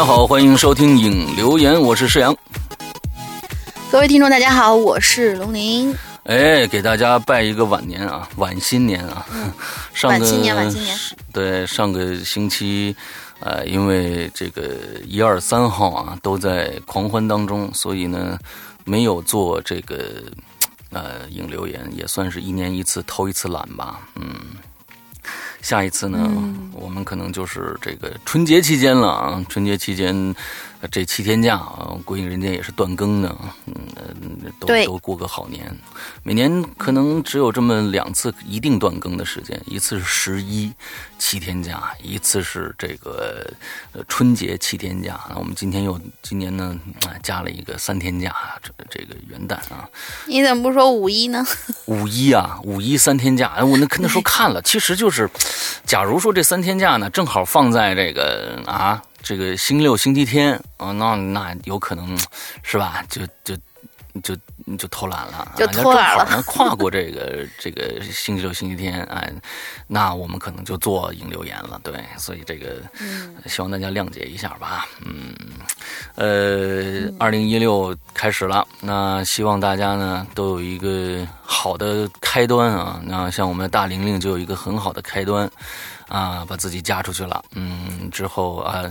大家好，欢迎收听影留言，我是施阳。各位听众，大家好，我是龙鳞。哎，给大家拜一个晚年啊，晚新年啊！上晚新年，晚新年。对，上个星期，呃，因为这个一二三号啊都在狂欢当中，所以呢没有做这个呃影留言，也算是一年一次偷一次懒吧。嗯，下一次呢，我们可能就是这个春节期间了啊，春节期间。这七天假啊，鬼影人间也是断更的，嗯，都都过个好年。每年可能只有这么两次一定断更的时间，一次是十一七天假，一次是这个春节七天假。那我们今天又今年呢加了一个三天假，这这个元旦啊。你怎么不说五一呢？五一啊，五一三天假。哎，我那那时候看了，其实就是，假如说这三天假呢，正好放在这个啊。这个星期六、星期天啊，那那有可能是吧？就就就就偷懒了，就偷懒了。能跨过这个这个星期六、星期天，哎，那我们可能就做引流言了。对，所以这个希望大家谅解一下吧。嗯，呃，二零一六开始了，那希望大家呢都有一个好的开端啊。那像我们的大玲玲就有一个很好的开端。啊，把自己嫁出去了，嗯，之后啊，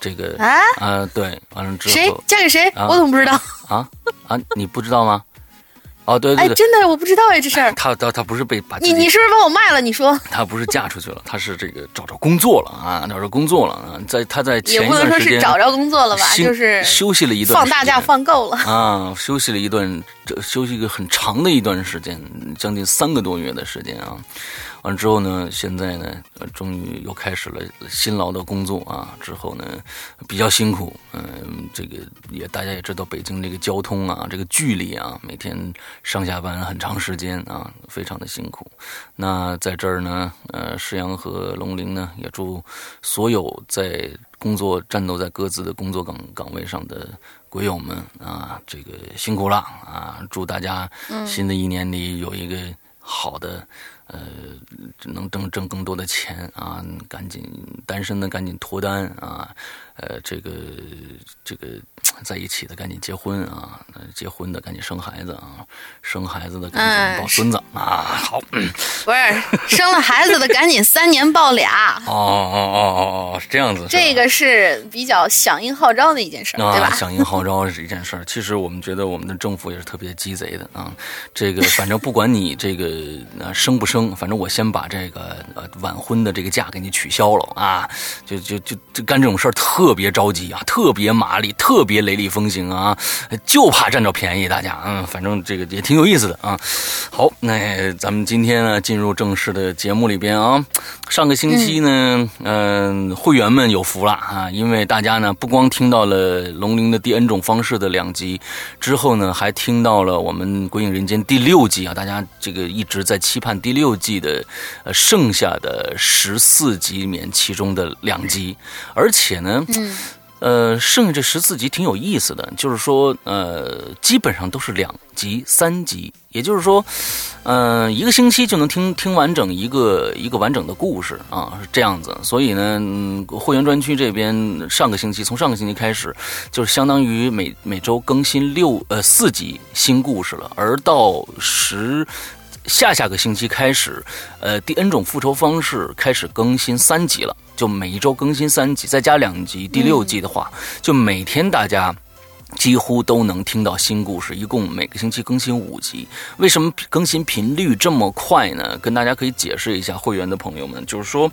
这个啊啊，对，完了之后谁嫁给谁？我怎么不知道？啊啊，你不知道吗？哦，对对对，真的我不知道哎，这事儿。他他他不是被把你你是不是把我卖了？你说 他不是嫁出去了，他是这个找着工作了啊，找着工作了啊，在他在前一段时间也不能说是找着工作了吧，就是休息了一段放大假放够了啊，休息了一段，休息一个很长的一段时间，将近三个多月的时间啊。完之后呢，现在呢，终于又开始了辛劳的工作啊。之后呢，比较辛苦，嗯，这个也大家也知道，北京这个交通啊，这个距离啊，每天上下班很长时间啊，非常的辛苦。那在这儿呢，呃，石阳和龙鳞呢，也祝所有在工作战斗在各自的工作岗岗位上的鬼友们啊，这个辛苦了啊！祝大家新的一年里有一个好的。呃，只能挣挣更多的钱啊！赶紧单身的赶紧脱单啊！呃，这个这个在一起的赶紧结婚啊！结婚的赶紧生孩子啊！生孩子的赶紧抱孙子啊！好，不是生了孩子的赶紧三年抱俩。哦哦哦哦哦，是这样子。这个是比较响应号召的一件事，对吧？响应号召是一件事儿。其实我们觉得我们的政府也是特别鸡贼的啊！这个 反正不管你这个生不生。生，反正我先把这个呃晚婚的这个假给你取消了啊，就就就就干这种事儿特别着急啊，特别麻利，特别雷厉风行啊，就怕占着便宜。大家嗯，反正这个也挺有意思的啊。好，那咱们今天呢进入正式的节目里边啊。上个星期呢，嗯，会员们有福了啊，因为大家呢不光听到了龙鳞的第 N 种方式的两集，之后呢还听到了我们鬼影人间第六集啊，大家这个一直在期盼第六。六季的呃剩下的十四集里面，其中的两集，而且呢，嗯呃，剩下这十四集挺有意思的，就是说，呃，基本上都是两集、三集，也就是说，嗯，一个星期就能听听完整一个一个完整的故事啊，是这样子。所以呢，会员专区这边上个星期，从上个星期开始，就是相当于每每周更新六呃四集新故事了，而到十。下下个星期开始，呃，第 N 种复仇方式开始更新三集了，就每一周更新三集，再加两集，第六季的话，就每天大家几乎都能听到新故事。一共每个星期更新五集，为什么更新频率这么快呢？跟大家可以解释一下，会员的朋友们，就是说，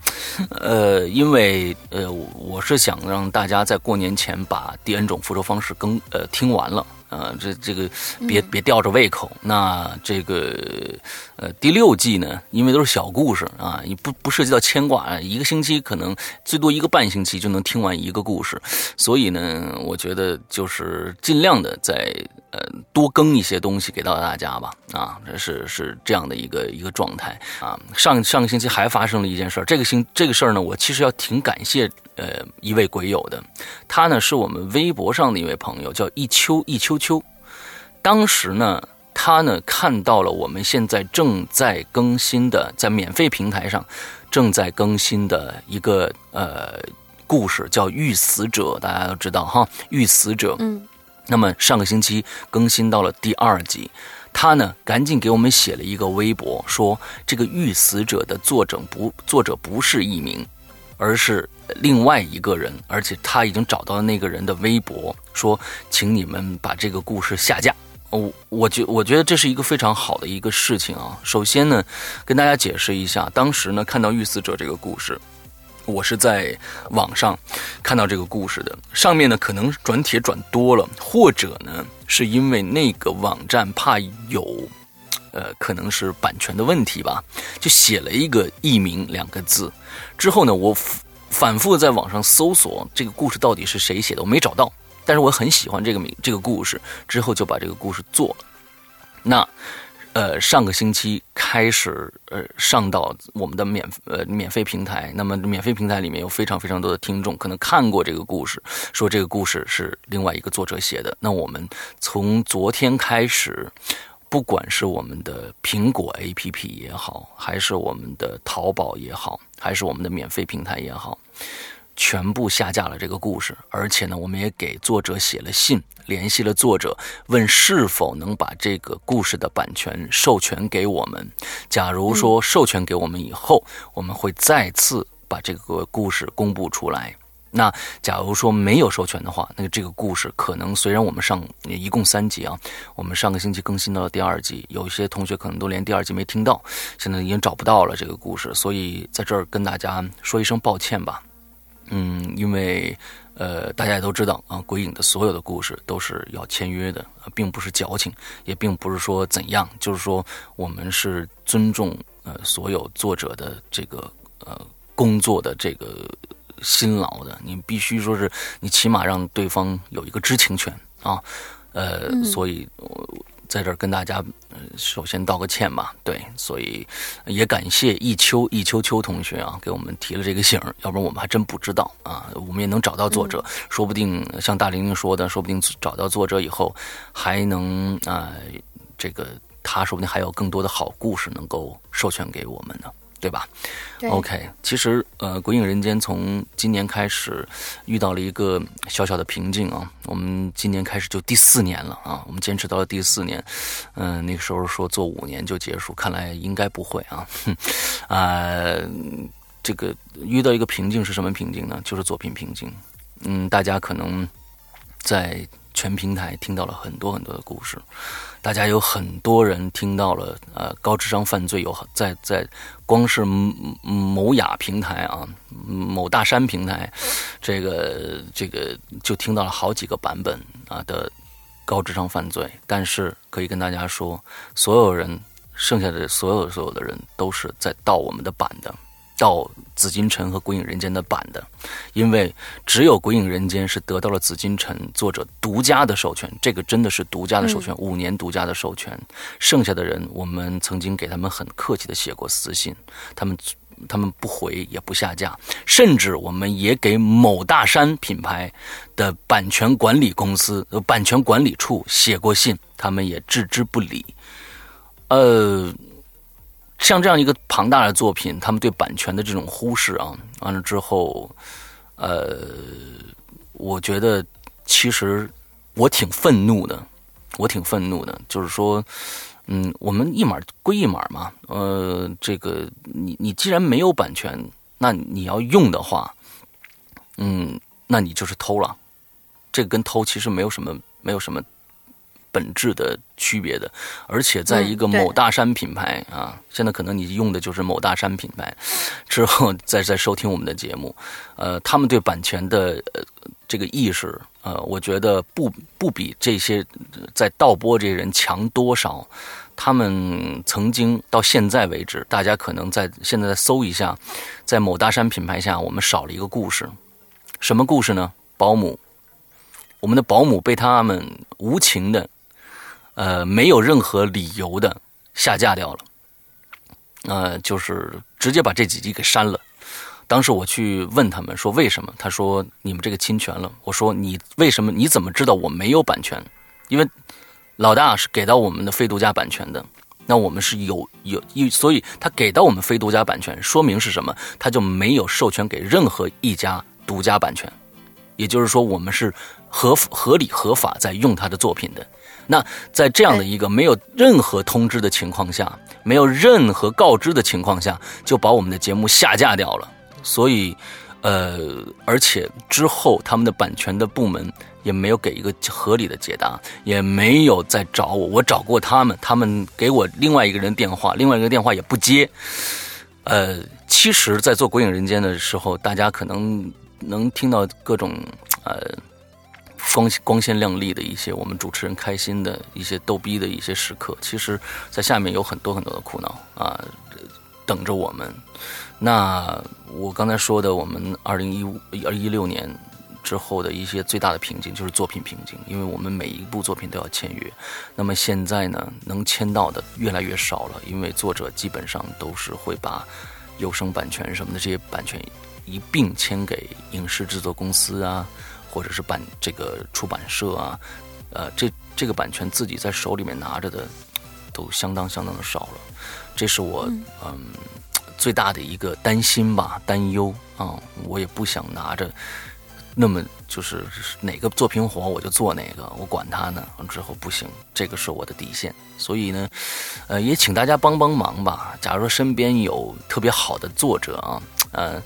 呃，因为呃，我是想让大家在过年前把第 N 种复仇方式更呃听完了。啊，这这个别别吊着胃口。那这个呃第六季呢，因为都是小故事啊，你不不涉及到牵挂，一个星期可能最多一个半星期就能听完一个故事。所以呢，我觉得就是尽量的在呃多更一些东西给到大家吧。啊，这是是这样的一个一个状态啊。上上个星期还发生了一件事这个星这个事儿呢，我其实要挺感谢。呃，一位鬼友的，他呢是我们微博上的一位朋友，叫一秋一秋秋。当时呢，他呢看到了我们现在正在更新的，在免费平台上正在更新的一个呃故事叫《遇死者》，大家都知道哈，《遇死者》。嗯，那么上个星期更新到了第二集，他呢赶紧给我们写了一个微博，说这个《遇死者》的作者不作者不是艺名，而是另外一个人，而且他已经找到了那个人的微博，说请你们把这个故事下架。我我觉我觉得这是一个非常好的一个事情啊。首先呢，跟大家解释一下，当时呢看到《遇死者》这个故事。我是在网上看到这个故事的，上面呢可能转帖转多了，或者呢是因为那个网站怕有，呃，可能是版权的问题吧，就写了一个“艺名”两个字。之后呢，我反复在网上搜索这个故事到底是谁写的，我没找到。但是我很喜欢这个名这个故事，之后就把这个故事做了。那。呃，上个星期开始，呃，上到我们的免呃免费平台。那么，免费平台里面有非常非常多的听众可能看过这个故事，说这个故事是另外一个作者写的。那我们从昨天开始，不管是我们的苹果 APP 也好，还是我们的淘宝也好，还是我们的免费平台也好。全部下架了这个故事，而且呢，我们也给作者写了信，联系了作者，问是否能把这个故事的版权授权给我们。假如说授权给我们以后，我们会再次把这个故事公布出来。那假如说没有授权的话，那这个故事可能虽然我们上一共三集啊，我们上个星期更新到了第二集，有一些同学可能都连第二集没听到，现在已经找不到了这个故事，所以在这儿跟大家说一声抱歉吧。嗯，因为呃，大家也都知道啊，鬼影的所有的故事都是要签约的，并不是矫情，也并不是说怎样，就是说我们是尊重呃所有作者的这个呃工作的这个辛劳的，你必须说是你起码让对方有一个知情权啊，呃，所以我。在这儿跟大家，首先道个歉吧。对，所以也感谢一秋一秋秋同学啊，给我们提了这个醒要不然我们还真不知道啊。我们也能找到作者，说不定像大玲玲说的，说不定找到作者以后，还能啊，这个他说不定还有更多的好故事能够授权给我们呢。对吧？OK，其实呃，《鬼影人间》从今年开始遇到了一个小小的瓶颈啊。我们今年开始就第四年了啊，我们坚持到了第四年。嗯，那个时候说做五年就结束，看来应该不会啊。啊，这个遇到一个瓶颈是什么瓶颈呢？就是作品瓶颈。嗯，大家可能在全平台听到了很多很多的故事。大家有很多人听到了，呃，高智商犯罪有在在，光是某雅平台啊，某大山平台，这个这个就听到了好几个版本啊的高智商犯罪。但是可以跟大家说，所有人剩下的所有所有的人都是在盗我们的版的。到紫禁城和鬼影人间的版的，因为只有鬼影人间是得到了紫禁城作者独家的授权，这个真的是独家的授权，五年独家的授权。剩下的人，我们曾经给他们很客气的写过私信，他们他们不回也不下架，甚至我们也给某大山品牌的版权管理公司、版权管理处写过信，他们也置之不理。呃。像这样一个庞大的作品，他们对版权的这种忽视啊，完了之后，呃，我觉得其实我挺愤怒的，我挺愤怒的，就是说，嗯，我们一码归一码嘛，呃，这个你你既然没有版权，那你要用的话，嗯，那你就是偷了，这个跟偷其实没有什么，没有什么。本质的区别的，而且在一个某大山品牌啊，现在可能你用的就是某大山品牌，之后再再收听我们的节目，呃，他们对版权的呃这个意识，呃，我觉得不不比这些在盗播这些人强多少。他们曾经到现在为止，大家可能在现在搜一下，在某大山品牌下，我们少了一个故事，什么故事呢？保姆，我们的保姆被他们无情的。呃，没有任何理由的下架掉了，呃，就是直接把这几集给删了。当时我去问他们说为什么，他说你们这个侵权了。我说你为什么？你怎么知道我没有版权？因为老大是给到我们的非独家版权的，那我们是有有，所以他给到我们非独家版权，说明是什么？他就没有授权给任何一家。独家版权，也就是说，我们是合合理合法在用他的作品的。那在这样的一个没有任何通知的情况下，没有任何告知的情况下，就把我们的节目下架掉了。所以，呃，而且之后他们的版权的部门也没有给一个合理的解答，也没有再找我。我找过他们，他们给我另外一个人电话，另外一个电话也不接。呃，其实，在做《鬼影人间》的时候，大家可能能听到各种呃光光鲜亮丽的一些我们主持人开心的一些逗逼的一些时刻。其实，在下面有很多很多的苦恼啊，等着我们。那我刚才说的，我们二零一五、二一六年之后的一些最大的瓶颈，就是作品瓶颈，因为我们每一部作品都要签约。那么现在呢，能签到的越来越少了，因为作者基本上都是会把有声版权什么的这些版权一并签给影视制作公司啊，或者是版这个出版社啊，呃，这这个版权自己在手里面拿着的都相当相当的少了，这是我嗯。最大的一个担心吧，担忧啊，我也不想拿着那么就是哪个作品火我就做哪个，我管他呢。之后不行，这个是我的底线。所以呢，呃，也请大家帮帮忙吧。假如说身边有特别好的作者啊，呃，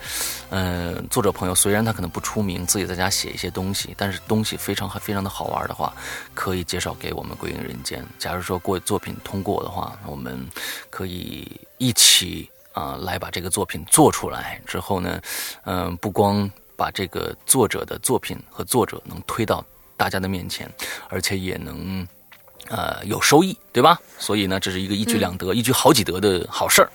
呃，作者朋友，虽然他可能不出名，自己在家写一些东西，但是东西非常非常的好玩的话，可以介绍给我们《归隐人间》。假如说过作品通过的话，我们可以一起。啊，来把这个作品做出来之后呢，嗯，不光把这个作者的作品和作者能推到大家的面前，而且也能，呃，有收益，对吧？所以呢，这是一个一举两得、一举好几得的好事儿。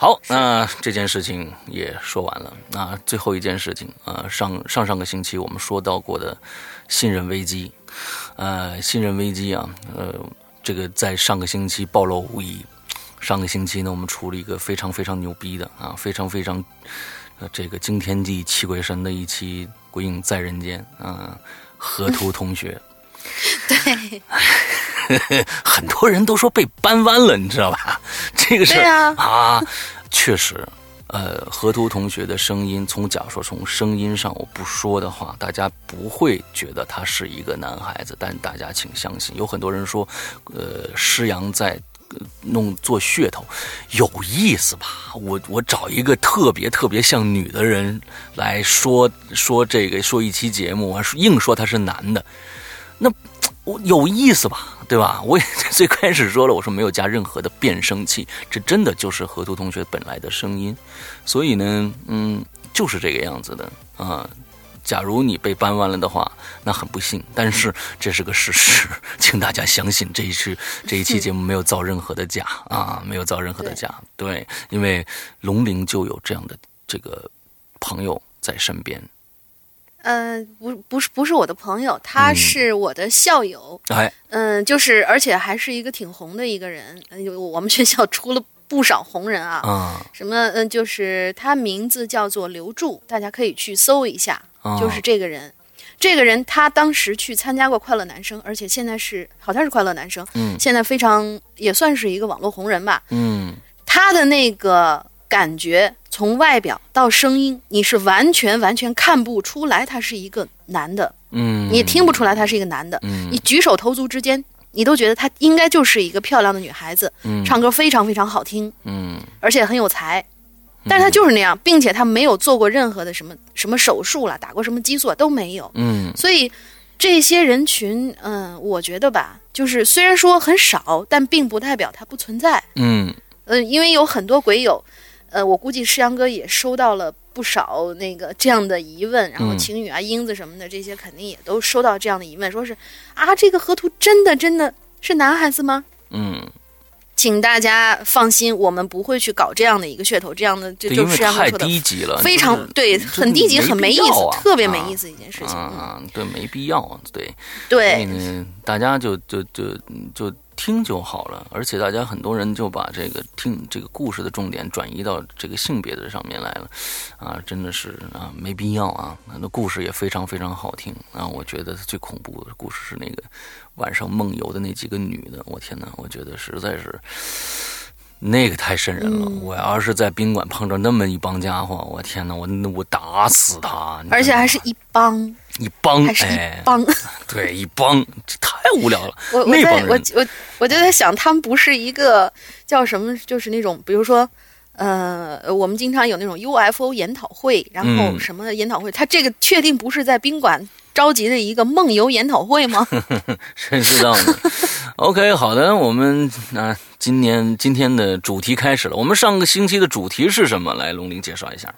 好，那这件事情也说完了。那最后一件事情，呃，上上上个星期我们说到过的信任危机，呃，信任危机啊，呃，这个在上个星期暴露无遗。上个星期呢，我们出了一个非常非常牛逼的啊，非常非常呃这个惊天地泣鬼神的一期《鬼影在人间》啊，河图同学，对，很多人都说被扳弯了，你知道吧？这个是啊，确实，呃，河图同学的声音，从假说从声音上我不说的话，大家不会觉得他是一个男孩子，但大家请相信，有很多人说，呃，施阳在。弄做噱头有意思吧？我我找一个特别特别像女的人来说说这个说一期节目啊，硬说他是男的，那我有意思吧？对吧？我也最开始说了，我说没有加任何的变声器，这真的就是河图同学本来的声音，所以呢，嗯，就是这个样子的啊。假如你被搬弯了的话，那很不幸，但是这是个事实，请大家相信这一次这一期节目没有造任何的假啊，没有造任何的假。对，因为龙陵就有这样的这个朋友在身边。嗯，不，不是，不是我的朋友，他是我的校友。哎，嗯，就是，而且还是一个挺红的一个人。我们学校出了。不少红人啊，什么嗯，就是他名字叫做刘柱，大家可以去搜一下，就是这个人。这个人他当时去参加过《快乐男生》，而且现在是好像是《快乐男生》，嗯，现在非常也算是一个网络红人吧，嗯，他的那个感觉从外表到声音，你是完全完全看不出来他是一个男的，嗯，你听不出来他是一个男的，嗯，你举手投足之间。你都觉得他应该就是一个漂亮的女孩子，嗯。唱歌非常非常好听，嗯，而且很有才，但是他就是那样，并且他没有做过任何的什么什么手术了，打过什么激素都没有，嗯，所以这些人群，嗯，我觉得吧，就是虽然说很少，但并不代表它不存在，嗯，呃，因为有很多鬼友，呃，我估计世阳哥也收到了。不少那个这样的疑问，然后晴雨啊、英子什么的这些肯定也都收到这样的疑问，说是啊，这个河图真的真的是男孩子吗？嗯，请大家放心，我们不会去搞这样的一个噱头，这样的这就是太低级了，非常对，很低级，很没意思，特别没意思一件事情。嗯，对，没必要，对对，大家就就就就。听就好了，而且大家很多人就把这个听这个故事的重点转移到这个性别的上面来了，啊，真的是啊，没必要啊。那故事也非常非常好听啊，我觉得最恐怖的故事是那个晚上梦游的那几个女的，我天哪，我觉得实在是那个太瘆人了！我要是在宾馆碰着那么一帮家伙，我天哪，我我打死他！而且还是一帮一帮，还是一帮，对，一帮，这太无聊了。我我在我我我就在想，他们不是一个叫什么，就是那种，比如说，呃，我们经常有那种 UFO 研讨会，然后什么研讨会，他这个确定不是在宾馆。召集的一个梦游研讨会吗？谁知道呢？OK，好的，我们那今年今天的主题开始了。我们上个星期的主题是什么？来，龙玲介绍一下。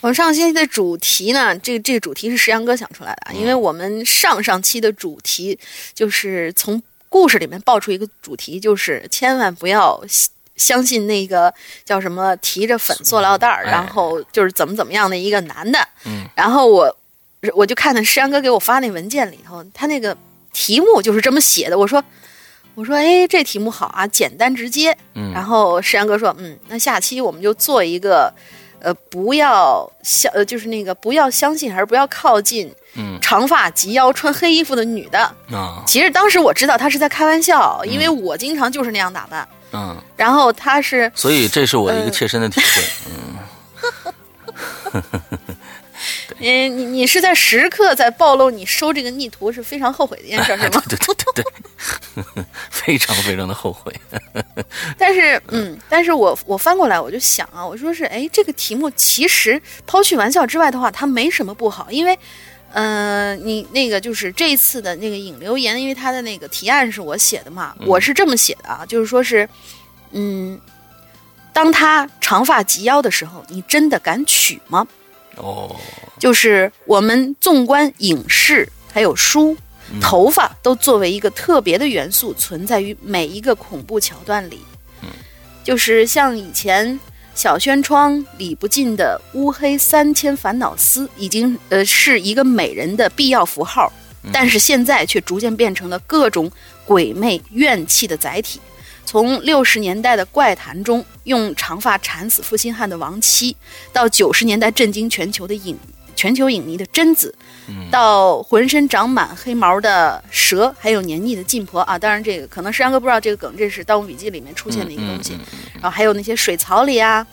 我们上个星期的主题呢？这个这个主题是石阳哥想出来的，因为我们上上期的主题就是从故事里面爆出一个主题，就是千万不要相信那个叫什么提着粉塑料袋儿，然后就是怎么怎么样的一个男的。嗯，然后我。我就看到石阳哥给我发那文件里头，他那个题目就是这么写的。我说，我说，哎，这题目好啊，简单直接。嗯。然后石阳哥说，嗯，那下期我们就做一个，呃，不要相，呃，就是那个不要相信，还是不要靠近，嗯，长发及腰、穿黑衣服的女的。啊。其实当时我知道他是在开玩笑，因为我经常就是那样打扮。嗯。然后他是。所以这是我一个切身的体会。嗯。嗯，你你是在时刻在暴露你收这个逆徒是非常后悔的一件事，是吗？对对对对，非常非常的后悔。但是，嗯，但是我我翻过来我就想啊，我说是，哎，这个题目其实抛去玩笑之外的话，它没什么不好，因为，呃，你那个就是这一次的那个引流言，因为他的那个提案是我写的嘛，我是这么写的啊，就是说是，嗯，当他长发及腰的时候，你真的敢娶吗？哦。就是我们纵观影视还有书，头发都作为一个特别的元素存在于每一个恐怖桥段里。就是像以前小轩窗理不尽的乌黑三千烦恼丝，已经呃是一个美人的必要符号，但是现在却逐渐变成了各种鬼魅怨气的载体。从六十年代的怪谈中用长发缠死负心汉的亡妻，到九十年代震惊全球的影。全球影迷的贞子，到浑身长满黑毛的蛇，还有黏腻的劲婆啊！当然，这个可能石阳哥不知道这个梗，这是《盗墓笔记》里面出现的一个东西。然后还有那些水槽里啊，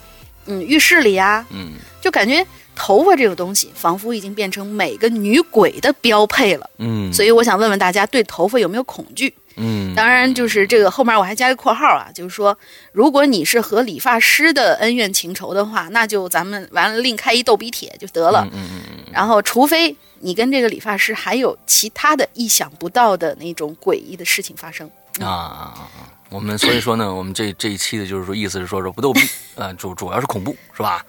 嗯，浴室里啊，嗯，就感觉头发这个东西，仿佛已经变成每个女鬼的标配了。嗯，所以我想问问大家，对头发有没有恐惧？嗯，当然，就是这个后面我还加一个括号啊，就是说，如果你是和理发师的恩怨情仇的话，那就咱们完了另开一逗比帖就得了。嗯嗯嗯。然后，除非你跟这个理发师还有其他的意想不到的那种诡异的事情发生啊啊啊！我们所以说呢，我们这这一期的就是说，意思是说说不逗逼，呃，主主要是恐怖，是吧？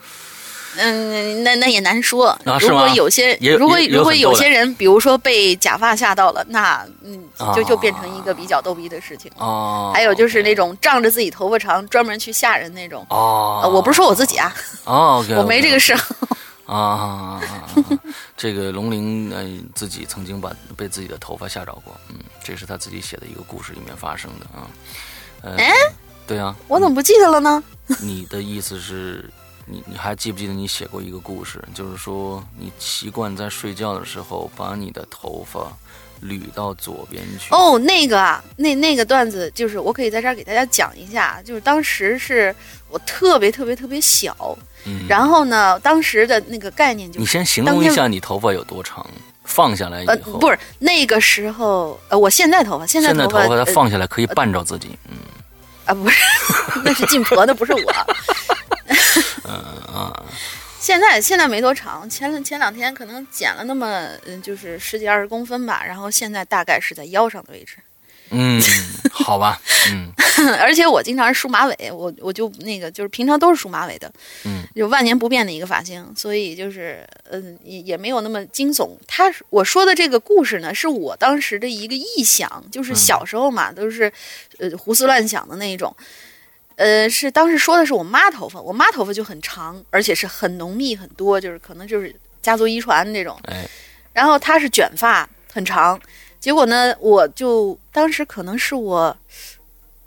嗯，那那也难说。如果有些，如果如果有些人，比如说被假发吓到了，那嗯，就就变成一个比较逗逼的事情。哦。还有就是那种仗着自己头发长，专门去吓人那种。哦。我不是说我自己啊。哦。我没这个事。啊。这个龙鳞呃自己曾经把被自己的头发吓着过，嗯，这是他自己写的一个故事里面发生的啊。哎。对啊。我怎么不记得了呢？你的意思是？你你还记不记得你写过一个故事？就是说你习惯在睡觉的时候把你的头发捋到左边去。哦，那个啊，那那个段子就是我可以在这儿给大家讲一下。就是当时是我特别特别特别小，然后呢，当时的那个概念就是你先形容一下你头发有多长，放下来以后不是那个时候呃，我现在头发现在头发它放下来可以绊着自己，嗯啊不是，那是晋婆，那不是我。嗯啊，现在现在没多长，前前两天可能剪了那么嗯，就是十几二十公分吧，然后现在大概是在腰上的位置。嗯，好吧，嗯，而且我经常是梳马尾，我我就那个就是平常都是梳马尾的，嗯，就万年不变的一个发型，所以就是嗯也也没有那么惊悚。他我说的这个故事呢，是我当时的一个臆想，就是小时候嘛，都是呃胡思乱想的那一种。呃，是当时说的是我妈头发，我妈头发就很长，而且是很浓密很多，就是可能就是家族遗传那种。哎，然后她是卷发，很长。结果呢，我就当时可能是我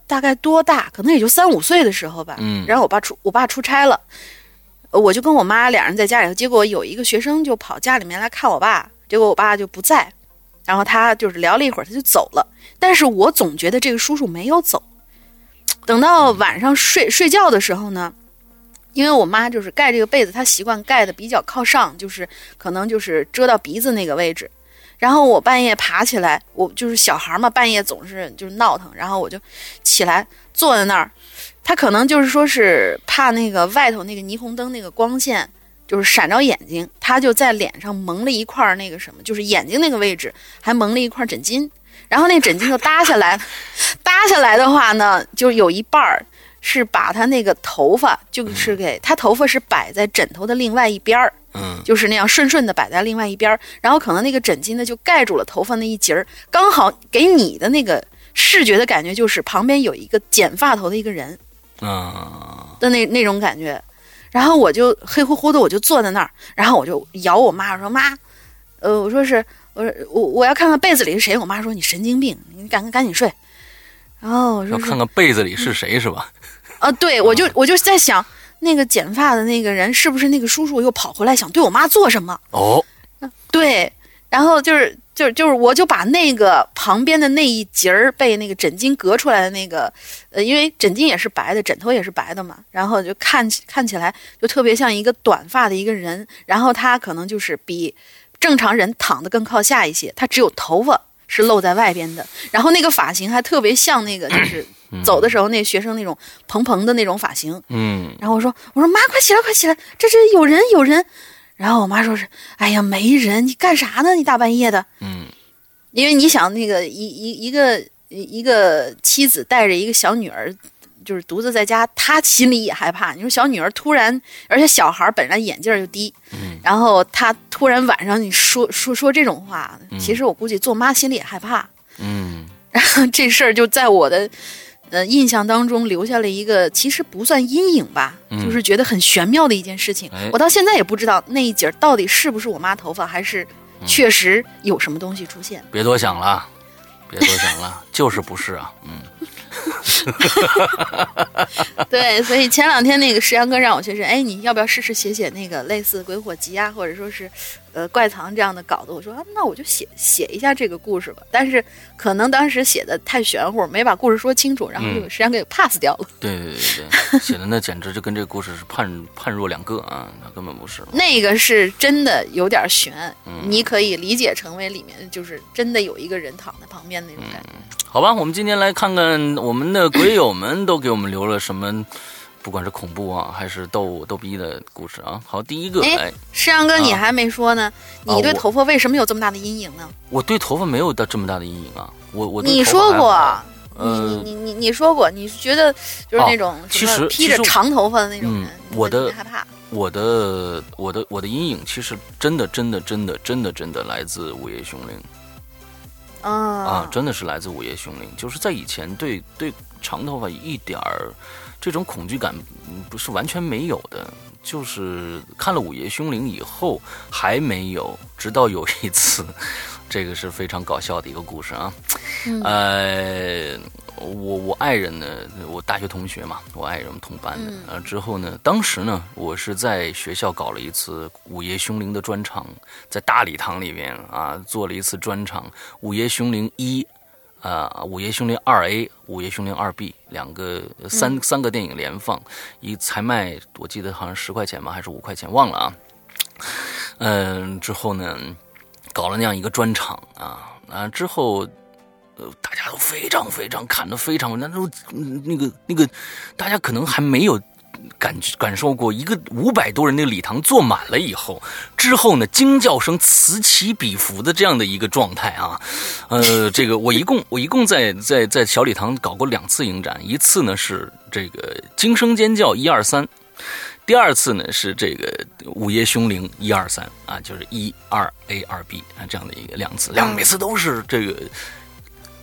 大概多大，可能也就三五岁的时候吧。嗯。然后我爸出我爸出差了，我就跟我妈两人在家里头。结果有一个学生就跑家里面来看我爸，结果我爸就不在，然后他就是聊了一会儿，他就走了。但是我总觉得这个叔叔没有走。等到晚上睡睡觉的时候呢，因为我妈就是盖这个被子，她习惯盖的比较靠上，就是可能就是遮到鼻子那个位置。然后我半夜爬起来，我就是小孩嘛，半夜总是就是闹腾，然后我就起来坐在那儿。他可能就是说是怕那个外头那个霓虹灯那个光线就是闪着眼睛，他就在脸上蒙了一块那个什么，就是眼睛那个位置还蒙了一块枕巾。然后那枕巾就搭下来，搭下来的话呢，就有一半儿是把他那个头发，就是给他头发是摆在枕头的另外一边儿，嗯，就是那样顺顺的摆在另外一边儿。然后可能那个枕巾呢就盖住了头发那一截儿，刚好给你的那个视觉的感觉就是旁边有一个剪发头的一个人，啊的那那种感觉。然后我就黑乎乎的，我就坐在那儿，然后我就摇我妈我说妈，呃，我说是。我说我我要看看被子里是谁。我妈说你神经病，你赶赶紧睡。然后我说看看被子里是谁是吧？啊，对，我就我就在想，那个剪发的那个人是不是那个叔叔又跑回来想对我妈做什么？哦，对，然后就是就是就是，我就把那个旁边的那一截儿被那个枕巾隔出来的那个，呃，因为枕巾也是白的，枕头也是白的嘛，然后就看看起来就特别像一个短发的一个人，然后他可能就是比。正常人躺得更靠下一些，他只有头发是露在外边的，然后那个发型还特别像那个，就是走的时候那学生那种蓬蓬的那种发型。嗯，然后我说：“我说妈，快起来，快起来，这这有人有人。”然后我妈说是：“哎呀，没人，你干啥呢？你大半夜的。”嗯，因为你想那个一一一个一个妻子带着一个小女儿。就是独自在家，他心里也害怕。你说小女儿突然，而且小孩本来眼镜就低，然后他突然晚上你说说说这种话，其实我估计做妈心里也害怕。嗯，然后这事儿就在我的呃印象当中留下了一个其实不算阴影吧，就是觉得很玄妙的一件事情。我到现在也不知道那一截到底是不是我妈头发，还是确实有什么东西出现。别多想了，别多想了，就是不是啊？嗯。对，所以前两天那个石阳哥让我去说，哎，你要不要试试写写那个类似《鬼火集》啊，或者说是，呃，怪藏这样的稿子？我说啊，那我就写写一下这个故事吧。但是可能当时写的太玄乎，没把故事说清楚，然后就实际上给 pass 掉了。对对对对，写的那简直就跟这个故事是判判若两个啊，那根本不是。那个是真的有点悬，你可以理解成为里面就是真的有一个人躺在旁边那种感觉。好吧，我们今天来看看我们的鬼友们都给我们留了什么，不管是恐怖啊，还是逗逗逼的故事啊。好，第一个，哎，世阳哥，你还没说呢，你对头发为什么有这么大的阴影呢？我对头发没有的这么大的阴影啊，我我你说过，你你你你说过，你觉得就是那种其实披着长头发的那种人，我的害怕，我的我的我的阴影其实真的真的真的真的真的来自午夜凶铃。啊真的是来自《午夜凶铃》，就是在以前对对长头发一点儿这种恐惧感不是完全没有的，就是看了《午夜凶铃》以后还没有，直到有一次，这个是非常搞笑的一个故事啊，呃。我我爱人呢，我大学同学嘛，我爱人同班的。呃，之后呢，当时呢，我是在学校搞了一次《午夜凶铃》的专场，在大礼堂里面啊，做了一次专场，《午夜凶铃一》啊，《午夜凶铃二 A》《午夜凶铃二 B》两个三三个电影连放，一才卖我记得好像十块钱吧，还是五块钱，忘了啊。嗯，之后呢，搞了那样一个专场啊啊，之后。大家都非常非常看的非常，那都那个那个，大家可能还没有感感受过一个五百多人的礼堂坐满了以后，之后呢惊叫声此起彼伏的这样的一个状态啊，呃，这个我一共我一共在在在小礼堂搞过两次影展，一次呢是这个惊声尖叫一二三，第二次呢是这个午夜凶铃一二三啊，就是一二 A 二 B 啊这样的一个两次，两每次都是这个。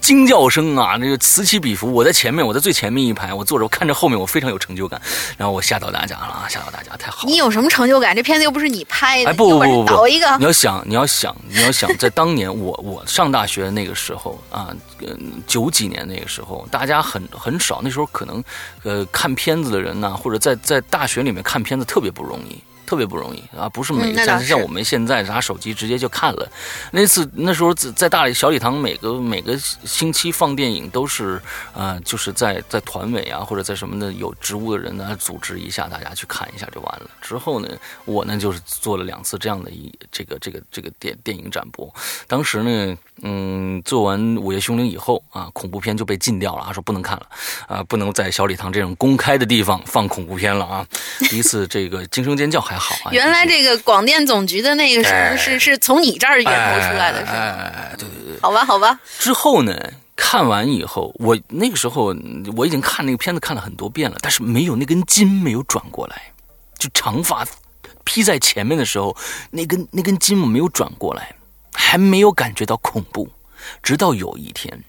惊叫声啊，那个此起彼伏。我在前面，我在最前面一排，我坐着，我看着后面，我非常有成就感。然后我吓到大家了啊，吓到大家，太好了。你有什么成就感？这片子又不是你拍的。哎，不不不不，导一个。你要想，你要想，你要想，在当年我我上大学那个时候啊，嗯，九几年那个时候，大家很很少，那时候可能，呃，看片子的人呢，或者在在大学里面看片子特别不容易。特别不容易啊！不是每个像像我们现在拿手机直接就看了。那次那时候在在大礼小礼堂，每个每个星期放电影都是呃，就是在在团委啊或者在什么的有职务的人呢组织一下，大家去看一下就完了。之后呢，我呢就是做了两次这样的一这个这个这个电电影展播。当时呢，嗯，做完《午夜凶铃》以后啊，恐怖片就被禁掉了啊，说不能看了啊，不能在小礼堂这种公开的地方放恐怖片了啊。第一次这个惊声尖叫还好啊，原来这个广电总局的那个是是是从你这儿演头出来的，是吧？哎，对对对，好吧，好吧。之后呢，看完以后，我那个时候我已经看那个片子看了很多遍了，但是没有那根筋没有转过来，就长发披在前面的时候，那根那根筋我没有转过来，还没有感觉到恐怖，直到有一天，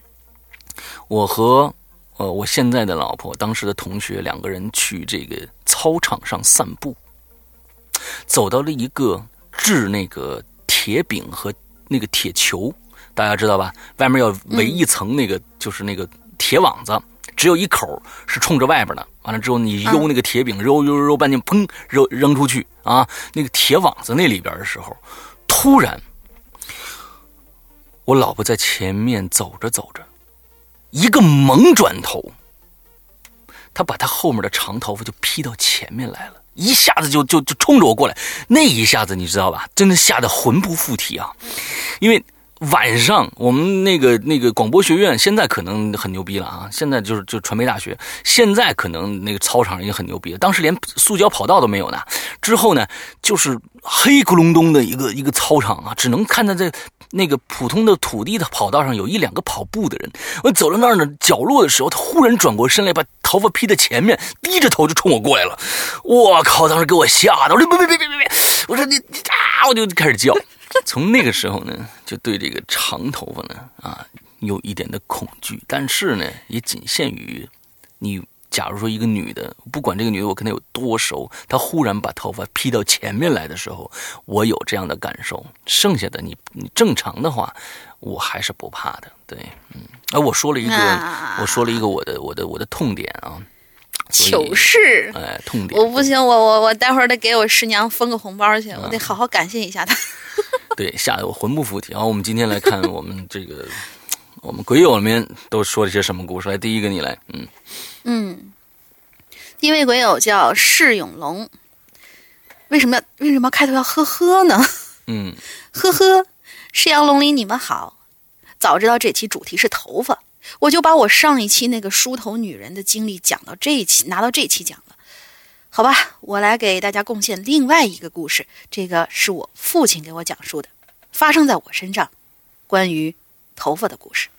我和。呃，我现在的老婆，当时的同学两个人去这个操场上散步，走到了一个制那个铁饼和那个铁球，大家知道吧？外面要围一层那个，就是那个铁网子，只有一口是冲着外边的。完了之后，你揉那个铁饼，揉揉揉半天，砰，扔扔出去啊！那个铁网子那里边的时候，突然，我老婆在前面走着走着。一个猛转头，她把她后面的长头发就披到前面来了，一下子就就就冲着我过来。那一下子你知道吧？真的吓得魂不附体啊！因为晚上我们那个那个广播学院现在可能很牛逼了啊，现在就是就传媒大学，现在可能那个操场已经很牛逼了。当时连塑胶跑道都没有呢。之后呢，就是黑咕隆咚的一个 一个操场啊，只能看到在。那个普通的土地的跑道上有一两个跑步的人，我走到那儿呢角落的时候，他忽然转过身来，把头发披在前面，低着头就冲我过来了。我靠！当时给我吓的，我说别别别别别别！我说你你啊，我就开始叫。从那个时候呢，就对这个长头发呢啊有一点的恐惧，但是呢，也仅限于你。假如说一个女的，不管这个女的我跟她有多熟，她忽然把头发披到前面来的时候，我有这样的感受。剩下的你你正常的话，我还是不怕的。对，嗯，哎，我说了一个，我说了一个我的我的我的痛点啊，糗事，哎，痛点，我不行，我我我待会儿得给我师娘封个红包去，我得好好感谢一下她。对，吓得我魂不附体。然后我们今天来看我们这个。我们鬼友里面都说了些什么故事？来，第一个你来，嗯嗯，第一位鬼友叫释永龙，为什么要为什么要开头要呵呵呢？嗯，呵呵，释阳龙里你们好，早知道这期主题是头发，我就把我上一期那个梳头女人的经历讲到这一期，拿到这期讲了。好吧，我来给大家贡献另外一个故事，这个是我父亲给我讲述的，发生在我身上，关于。头发的故事。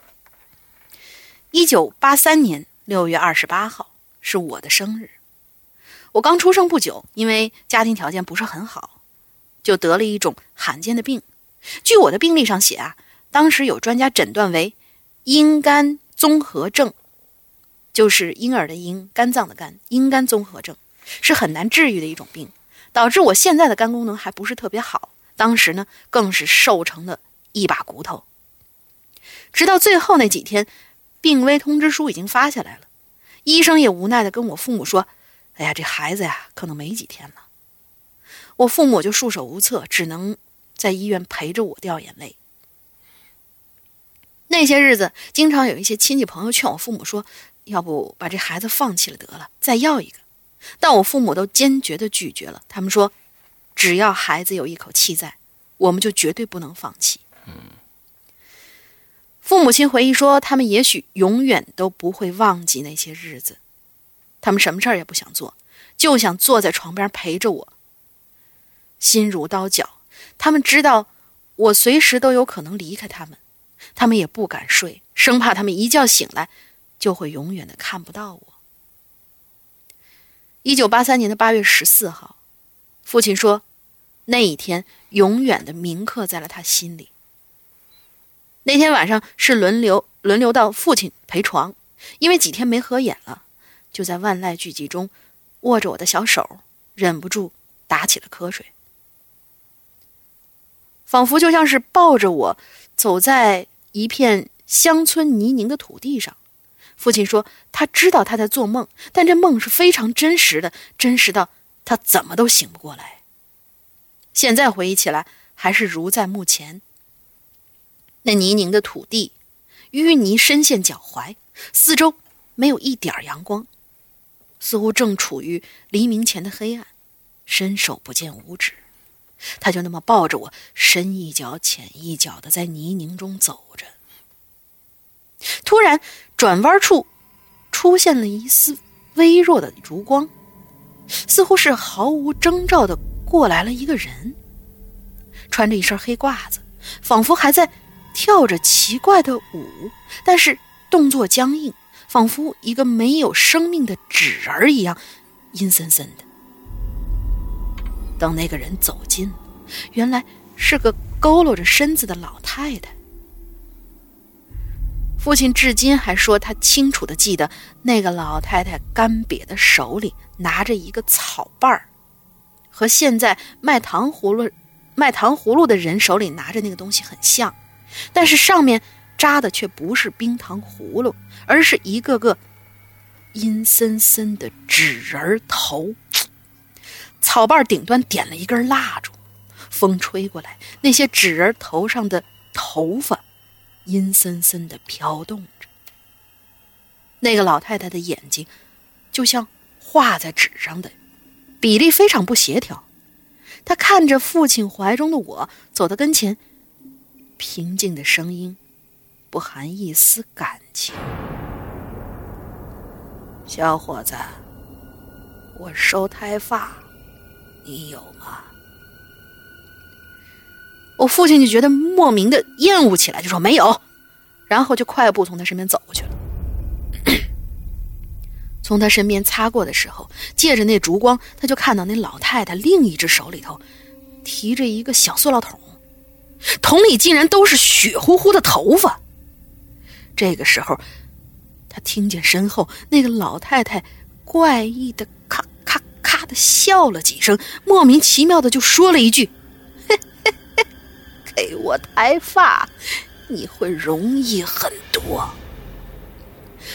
一九八三年六月二十八号是我的生日，我刚出生不久，因为家庭条件不是很好，就得了一种罕见的病。据我的病历上写啊，当时有专家诊断为阴肝综合症，就是婴儿的婴，肝脏的肝，阴肝综合症是很难治愈的一种病，导致我现在的肝功能还不是特别好。当时呢，更是瘦成了一把骨头。直到最后那几天，病危通知书已经发下来了，医生也无奈的跟我父母说：“哎呀，这孩子呀，可能没几天了。”我父母就束手无策，只能在医院陪着我掉眼泪。那些日子，经常有一些亲戚朋友劝我父母说：“要不把这孩子放弃了得了，再要一个。”但我父母都坚决的拒绝了。他们说：“只要孩子有一口气在，我们就绝对不能放弃。”嗯。父母亲回忆说：“他们也许永远都不会忘记那些日子，他们什么事儿也不想做，就想坐在床边陪着我。心如刀绞，他们知道我随时都有可能离开他们，他们也不敢睡，生怕他们一觉醒来就会永远的看不到我。”一九八三年的八月十四号，父亲说：“那一天永远的铭刻在了他心里。”那天晚上是轮流轮流到父亲陪床，因为几天没合眼了，就在万籁俱寂中，握着我的小手，忍不住打起了瞌睡，仿佛就像是抱着我走在一片乡村泥泞的土地上。父亲说他知道他在做梦，但这梦是非常真实的，真实到他怎么都醒不过来。现在回忆起来，还是如在目前。那泥泞的土地，淤泥深陷脚踝，四周没有一点阳光，似乎正处于黎明前的黑暗，伸手不见五指。他就那么抱着我，深一脚浅一脚的在泥泞中走着。突然，转弯处出现了一丝微弱的烛光，似乎是毫无征兆的过来了一个人，穿着一身黑褂子，仿佛还在跳着奇怪的舞，但是动作僵硬，仿佛一个没有生命的纸人一样，阴森森的。等那个人走近，原来是个佝偻着身子的老太太。父亲至今还说，他清楚的记得那个老太太干瘪的手里拿着一个草瓣儿，和现在卖糖葫芦、卖糖葫芦的人手里拿着那个东西很像，但是上面扎的却不是冰糖葫芦，而是一个个阴森森的纸人头。草瓣顶端点了一根蜡烛，风吹过来，那些纸人头上的头发阴森森的飘动着。那个老太太的眼睛就像画在纸上的，比例非常不协调。她看着父亲怀中的我，走到跟前，平静的声音不含一丝感情：“小伙子，我收胎发。”你有吗？我父亲就觉得莫名的厌恶起来，就说没有，然后就快步从他身边走过去了。从他身边擦过的时候，借着那烛光，他就看到那老太太另一只手里头提着一个小塑料桶，桶里竟然都是血乎乎的头发。这个时候，他听见身后那个老太太怪异的咔。咔的笑了几声，莫名其妙的就说了一句：“嘿嘿嘿，给我抬发，你会容易很多。”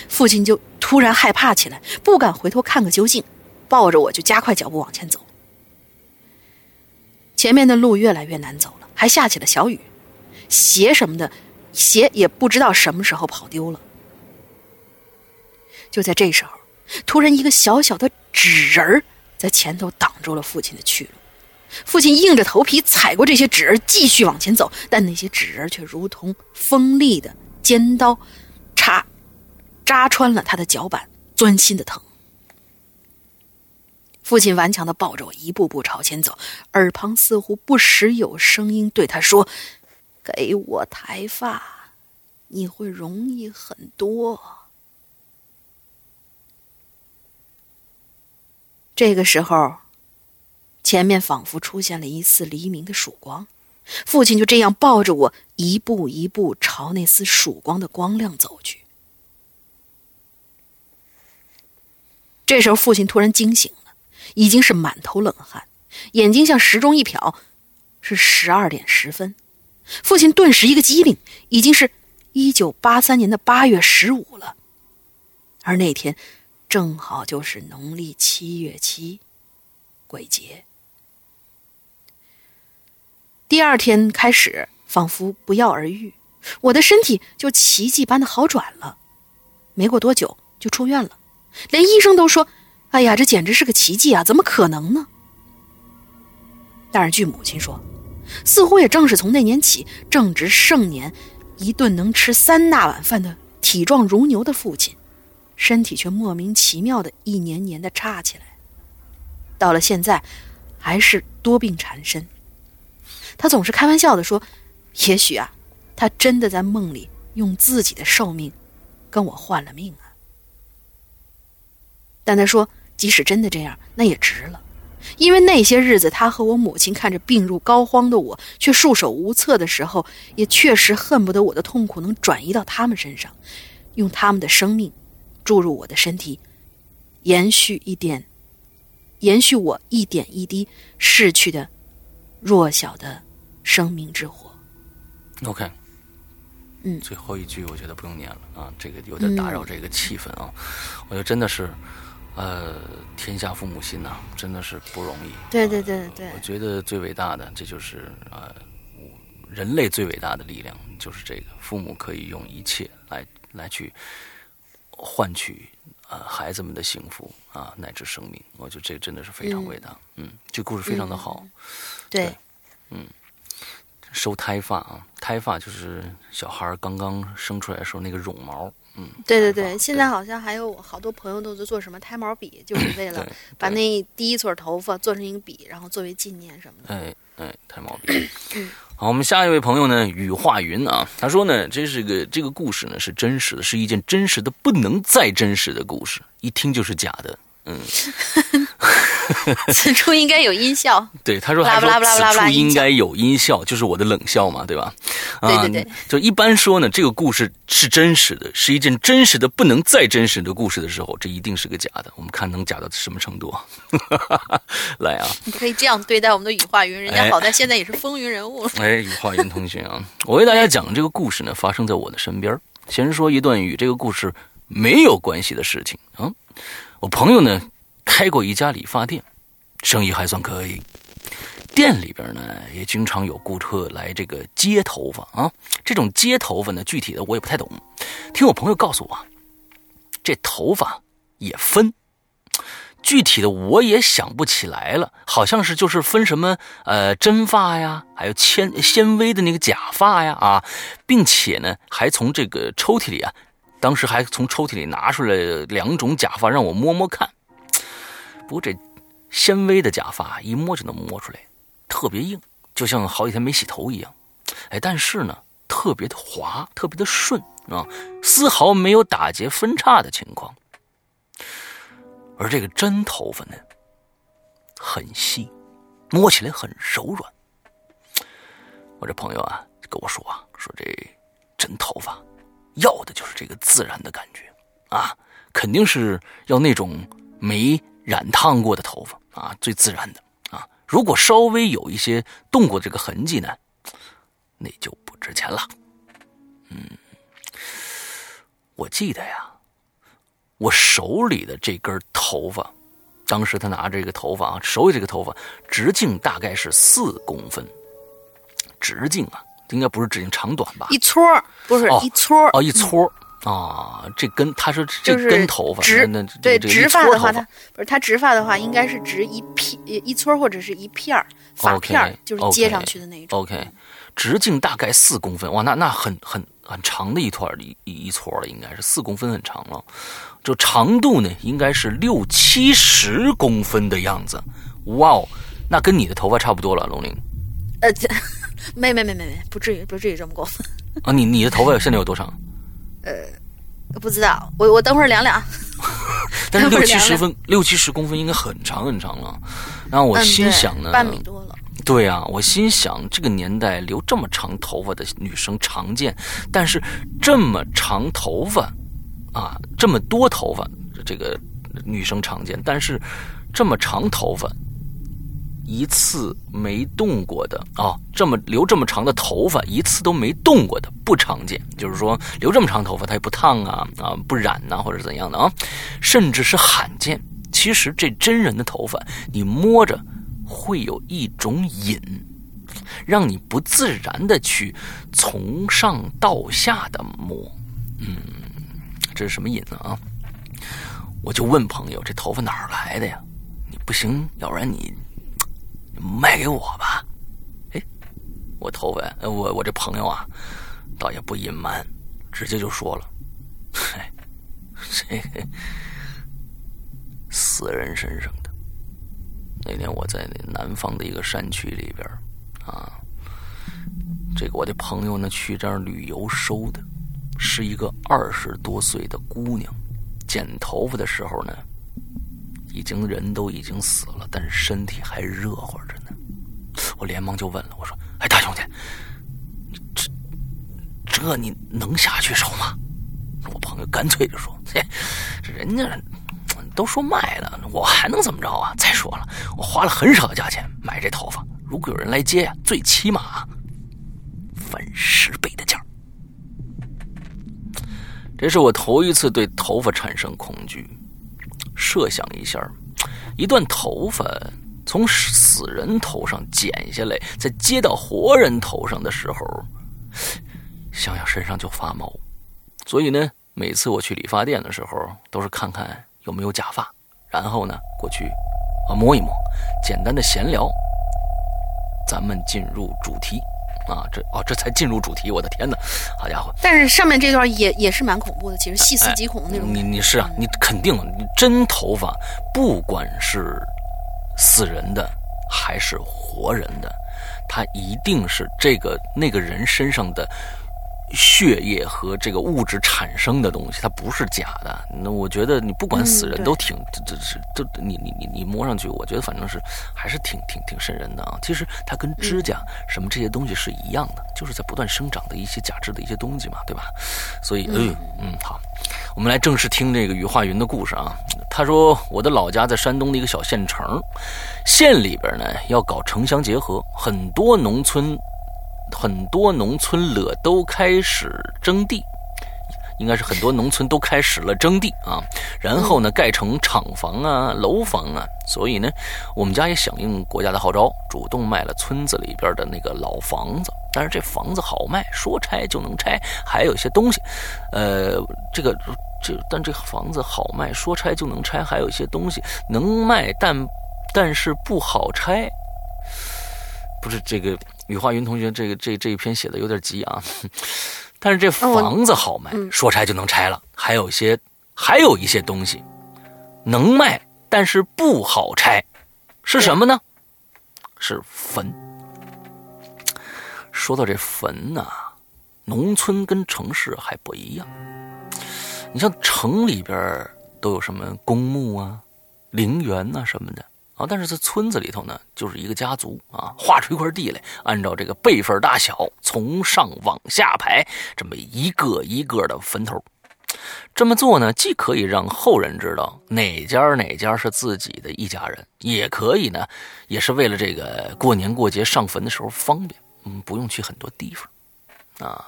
父亲就突然害怕起来，不敢回头看个究竟，抱着我就加快脚步往前走。前面的路越来越难走了，还下起了小雨，鞋什么的，鞋也不知道什么时候跑丢了。就在这时候，突然一个小小的纸人儿。在前头挡住了父亲的去路，父亲硬着头皮踩过这些纸人，继续往前走，但那些纸人却如同锋利的尖刀，插扎穿了他的脚板，钻心的疼。父亲顽强的抱着我，一步步朝前走，耳旁似乎不时有声音对他说：“给我抬发，你会容易很多。”这个时候，前面仿佛出现了一丝黎明的曙光，父亲就这样抱着我，一步一步朝那丝曙光的光亮走去。这时候，父亲突然惊醒了，已经是满头冷汗，眼睛向时钟一瞟，是十二点十分。父亲顿时一个机灵，已经是一九八三年的八月十五了，而那天。正好就是农历七月七，鬼节。第二天开始，仿佛不药而愈，我的身体就奇迹般的好转了。没过多久就出院了，连医生都说：“哎呀，这简直是个奇迹啊！怎么可能呢？”但是据母亲说，似乎也正是从那年起，正值盛年，一顿能吃三大碗饭的体壮如牛的父亲。身体却莫名其妙的一年年的差起来，到了现在，还是多病缠身。他总是开玩笑的说：“也许啊，他真的在梦里用自己的寿命跟我换了命啊。”但他说，即使真的这样，那也值了，因为那些日子，他和我母亲看着病入膏肓的我，却束手无策的时候，也确实恨不得我的痛苦能转移到他们身上，用他们的生命。注入我的身体，延续一点，延续我一点一滴逝去的弱小的生命之火。OK，嗯，最后一句我觉得不用念了啊，这个有点打扰这个气氛啊。我觉得真的是，呃，天下父母心呐，真的是不容易。对对对对，我觉得最伟大的，这就是呃，人类最伟大的力量就是这个，父母可以用一切来来去换取呃孩子们的幸福啊，乃至生命。我觉得这真的是非常伟大。嗯，这故事非常的好。对，嗯，收胎发啊，胎发就是小孩刚刚生出来的时候那个绒毛。嗯，对对对，现在好像还有好多朋友都在做什么胎毛笔，就是为了把那第一撮头发做成一个笔，然后作为纪念什么的。哎哎，胎毛笔。好，我们下一位朋友呢，雨化云啊，他说呢，这是个这个故事呢是真实的，是一件真实的不能再真实的故事，一听就是假的。嗯，此处应该有音效。对，他说还说此处应该有音效，就是我的冷笑嘛，对吧？对对对。就一般说呢，这个故事是真实的，是一件真实的不能再真实的故事的时候，这一定是个假的。我们看能假到什么程度？来啊！你可以这样对待我们的羽化云，人家好在现在也是风云人物。哎，羽化云同学啊，我为大家讲这个故事呢，发生在我的身边。先说一段与这个故事没有关系的事情啊。我朋友呢开过一家理发店，生意还算可以。店里边呢也经常有顾客来这个接头发啊。这种接头发呢，具体的我也不太懂。听我朋友告诉我，这头发也分，具体的我也想不起来了。好像是就是分什么呃真发呀，还有纤纤维的那个假发呀啊，并且呢还从这个抽屉里啊。当时还从抽屉里拿出来两种假发让我摸摸看，不过这纤维的假发一摸就能摸出来，特别硬，就像好几天没洗头一样。哎，但是呢，特别的滑，特别的顺啊，丝毫没有打结分叉的情况。而这个真头发呢，很细，摸起来很柔软。我这朋友啊跟我说啊，说这真头发。要的就是这个自然的感觉，啊，肯定是要那种没染烫过的头发啊，最自然的啊。如果稍微有一些动过这个痕迹呢，那就不值钱了。嗯，我记得呀，我手里的这根头发，当时他拿着这个头发啊，手里这个头发直径大概是四公分，直径啊。应该不是直径长短吧？一撮不是一撮哦，一撮啊，这根他说这根头发直那对直发的话，它不是他直发的话，应该是直一片一撮或者是一片儿发片儿，就是接上去的那一种。OK，直径大概四公分，哇，那那很很很长的一团一一撮了，应该是四公分很长了。就长度呢，应该是六七十公分的样子。哇哦，那跟你的头发差不多了，龙玲。呃。没没没没没，不至于不至于这么过分啊！你你的头发现在有多长？呃，不知道，我我等会儿量量。但是 六七十分六七十公分应该很长很长了。然后我心想呢，半米多了。对啊，我心想这个年代留这么长头发的女生常见，但是这么长头发啊，这么多头发这个女生常见，但是这么长头发。一次没动过的啊，这么留这么长的头发，一次都没动过的不常见。就是说，留这么长头发，它也不烫啊啊，不染呐，或者怎样的啊，甚至是罕见。其实这真人的头发，你摸着会有一种瘾，让你不自然的去从上到下的摸。嗯，这是什么瘾呢啊？我就问朋友，这头发哪儿来的呀？你不行，要不然你。卖给我吧，哎，我头发，我我这朋友啊，倒也不隐瞒，直接就说了，嘿，这死人身上的。那天我在那南方的一个山区里边啊，这个我的朋友呢去这儿旅游收的，是一个二十多岁的姑娘，剪头发的时候呢。已经人都已经死了，但是身体还热乎着呢。我连忙就问了，我说：“哎，大兄弟，你这这你能下去手吗？”我朋友干脆就说：“，这人家都说卖了，我还能怎么着啊？再说了，我花了很少的价钱买这头发，如果有人来接呀，最起码翻十倍的价。”这是我头一次对头发产生恐惧。设想一下，一段头发从死人头上剪下来，再接到活人头上的时候，想想身上就发毛。所以呢，每次我去理发店的时候，都是看看有没有假发，然后呢过去啊摸一摸，简单的闲聊。咱们进入主题。啊，这哦，这才进入主题，我的天哪，好家伙！但是上面这段也也是蛮恐怖的，其实细思极恐那种。你你是啊，你肯定，你真头发，不管是死人的还是活人的，他一定是这个那个人身上的。血液和这个物质产生的东西，它不是假的。那我觉得你不管死人都挺，这这这这你你你你摸上去，我觉得反正是还是挺挺挺渗人的啊。其实它跟指甲什么这些东西是一样的，就是在不断生长的一些假肢的一些东西嘛，对吧？所以嗯嗯好，我们来正式听这个羽化云的故事啊。他说我的老家在山东的一个小县城，县里边呢要搞城乡结合，很多农村。很多农村了都开始征地，应该是很多农村都开始了征地啊，然后呢盖成厂房啊、楼房啊，所以呢，我们家也响应国家的号召，主动卖了村子里边的那个老房子。但是这房子好卖，说拆就能拆，还有一些东西，呃，这个这但这房子好卖，说拆就能拆，还有一些东西能卖，但但是不好拆，不是这个。羽化云同学，这个这这一篇写的有点急啊，但是这房子好卖，说拆就能拆了。还有些，还有一些东西能卖，但是不好拆，是什么呢？是坟。说到这坟呐，农村跟城市还不一样。你像城里边都有什么公墓啊、陵园呐什么的。啊，但是在村子里头呢，就是一个家族啊，划出一块地来，按照这个辈分大小，从上往下排，这么一个一个的坟头。这么做呢，既可以让后人知道哪家哪家是自己的一家人，也可以呢，也是为了这个过年过节上坟的时候方便，嗯，不用去很多地方啊。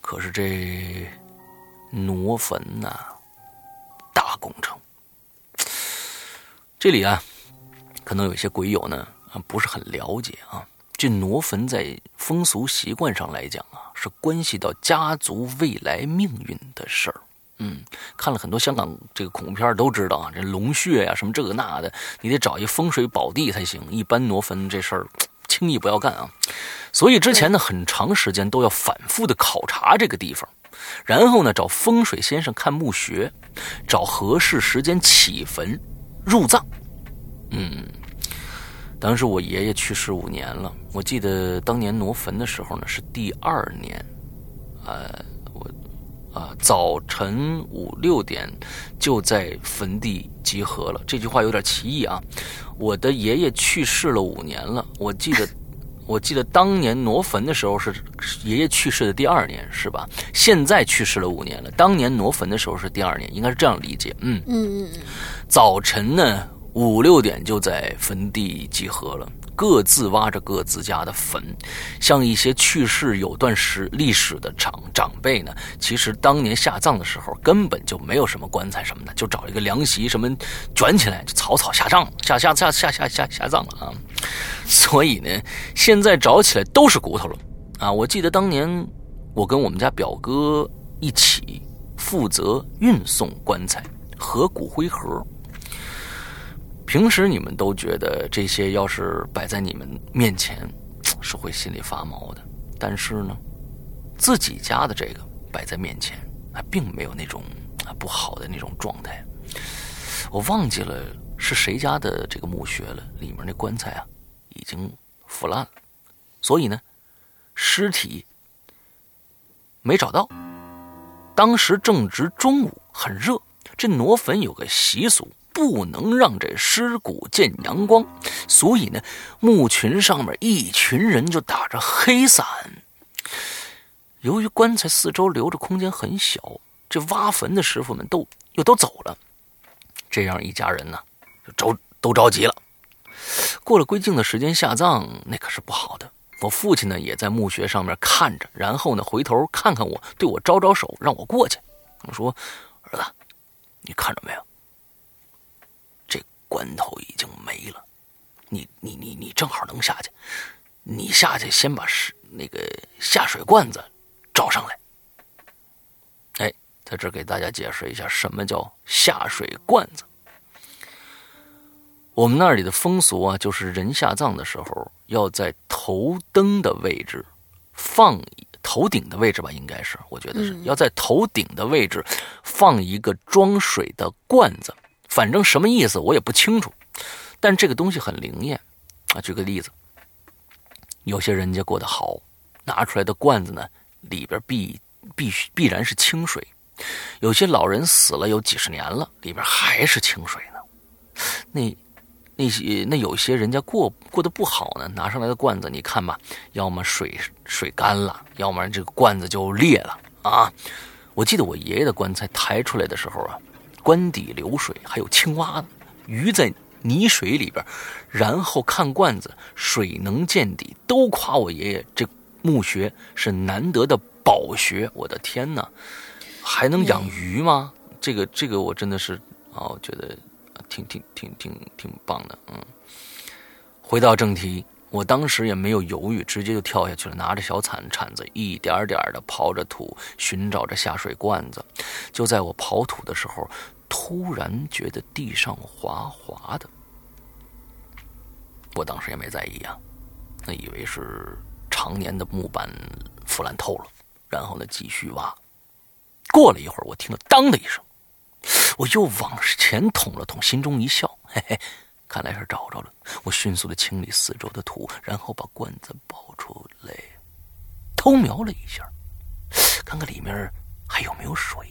可是这挪坟呐，大工程。这里啊，可能有些鬼友呢啊不是很了解啊。这挪坟在风俗习惯上来讲啊，是关系到家族未来命运的事儿。嗯，看了很多香港这个恐怖片都知道啊，这龙穴呀什么这个那的，你得找一风水宝地才行。一般挪坟这事儿轻易不要干啊。所以之前呢，很长时间都要反复的考察这个地方，然后呢找风水先生看墓穴，找合适时间起坟。入葬，嗯，当时我爷爷去世五年了。我记得当年挪坟的时候呢，是第二年，呃，我啊早晨五六点就在坟地集合了。这句话有点歧义啊。我的爷爷去世了五年了，我记得，我记得当年挪坟的时候是爷爷去世的第二年，是吧？现在去世了五年了，当年挪坟的时候是第二年，应该是这样理解。嗯嗯嗯嗯。早晨呢，五六点就在坟地集合了，各自挖着各自家的坟。像一些去世有段时历史的长长辈呢，其实当年下葬的时候根本就没有什么棺材什么的，就找一个凉席什么卷起来就草草下葬，下下下下下下下葬了啊。所以呢，现在找起来都是骨头了啊。我记得当年我跟我们家表哥一起负责运送棺材和骨灰盒。平时你们都觉得这些要是摆在你们面前，是会心里发毛的。但是呢，自己家的这个摆在面前，啊，并没有那种啊不好的那种状态。我忘记了是谁家的这个墓穴了，里面那棺材啊已经腐烂了，所以呢，尸体没找到。当时正值中午，很热，这挪坟有个习俗。不能让这尸骨见阳光，所以呢，墓群上面一群人就打着黑伞。由于棺材四周留着空间很小，这挖坟的师傅们都又都走了，这样一家人呢就着都着急了。过了规定的时间下葬，那可是不好的。我父亲呢也在墓穴上面看着，然后呢回头看看我，对我招招手，让我过去。我说：“儿子，你看着没有？”能下去。你下去先把是那个下水罐子找上来。哎，在这给大家解释一下什么叫下水罐子。我们那里的风俗啊，就是人下葬的时候要在头灯的位置放头顶的位置吧，应该是，我觉得是要在头顶的位置放一个装水的罐子。反正什么意思我也不清楚，但这个东西很灵验啊。举个例子，有些人家过得好，拿出来的罐子呢里边必必须必然是清水；有些老人死了有几十年了，里边还是清水呢。那。那些那有些人家过过得不好呢，拿上来的罐子，你看吧，要么水水干了，要么这个罐子就裂了啊！我记得我爷爷的棺材抬出来的时候啊，棺底流水，还有青蛙、鱼在泥水里边，然后看罐子，水能见底，都夸我爷爷这墓穴是难得的宝穴。我的天哪，还能养鱼吗？这个这个我真的是啊，我觉得。挺挺挺挺挺棒的，嗯。回到正题，我当时也没有犹豫，直接就跳下去了，拿着小铲铲子，一点点的刨着土，寻找着下水罐子。就在我刨土的时候，突然觉得地上滑滑的。我当时也没在意啊，那以为是常年的木板腐烂透了，然后呢继续挖。过了一会儿，我听到“当”的一声。我又往前捅了捅，心中一笑，嘿嘿，看来是找着了。我迅速的清理四周的土，然后把罐子抱出来，偷瞄了一下，看看里面还有没有水。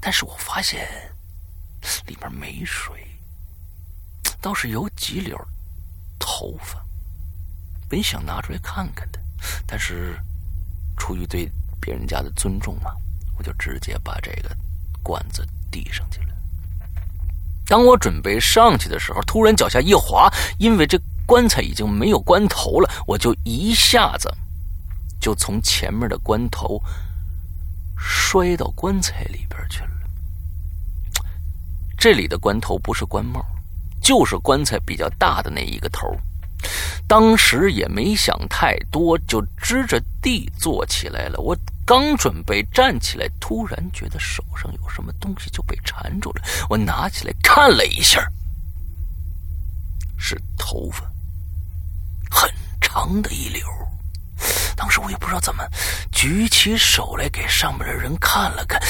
但是我发现里面没水，倒是有几绺头发。本想拿出来看看的，但是出于对别人家的尊重嘛，我就直接把这个。罐子递上去了。当我准备上去的时候，突然脚下一滑，因为这棺材已经没有棺头了，我就一下子就从前面的棺头摔到棺材里边去了。这里的棺头不是棺帽，就是棺材比较大的那一个头。当时也没想太多，就支着地坐起来了。我。刚准备站起来，突然觉得手上有什么东西就被缠住了。我拿起来看了一下，是头发，很长的一绺。当时我也不知道怎么，举起手来给上面的人看了看。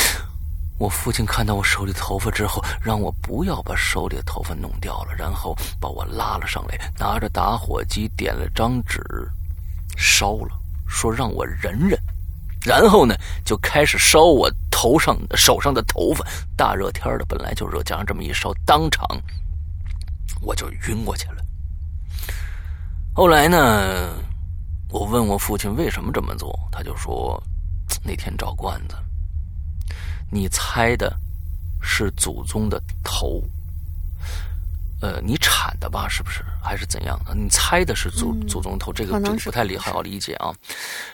我父亲看到我手里头发之后，让我不要把手里的头发弄掉了，然后把我拉了上来，拿着打火机点了张纸，烧了，说让我忍忍。然后呢，就开始烧我头上、手上的头发。大热天的，本来就热，加上这么一烧，当场我就晕过去了。后来呢，我问我父亲为什么这么做，他就说那天找罐子，你猜的是祖宗的头。呃，你铲的吧？是不是？还是怎样？你猜的是祖祖宗头？这个这个不太理好理解啊。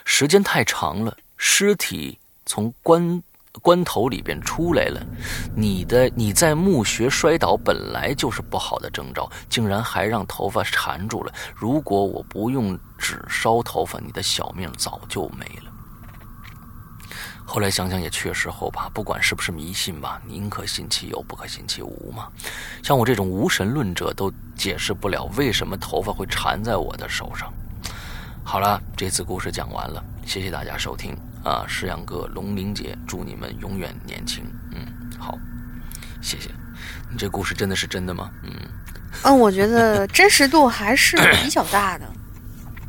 时间太长了，尸体从棺关头里边出来了，你的你在墓穴摔倒本来就是不好的征兆，竟然还让头发缠住了。如果我不用纸烧头发，你的小命早就没了。后来想想也确实后怕，不管是不是迷信吧，宁可信其有，不可信其无嘛。像我这种无神论者都解释不了为什么头发会缠在我的手上。好了，这次故事讲完了，谢谢大家收听啊！石阳哥，龙玲姐，祝你们永远年轻。嗯，好，谢谢。你这故事真的是真的吗？嗯，嗯，我觉得真实度还是比较大的。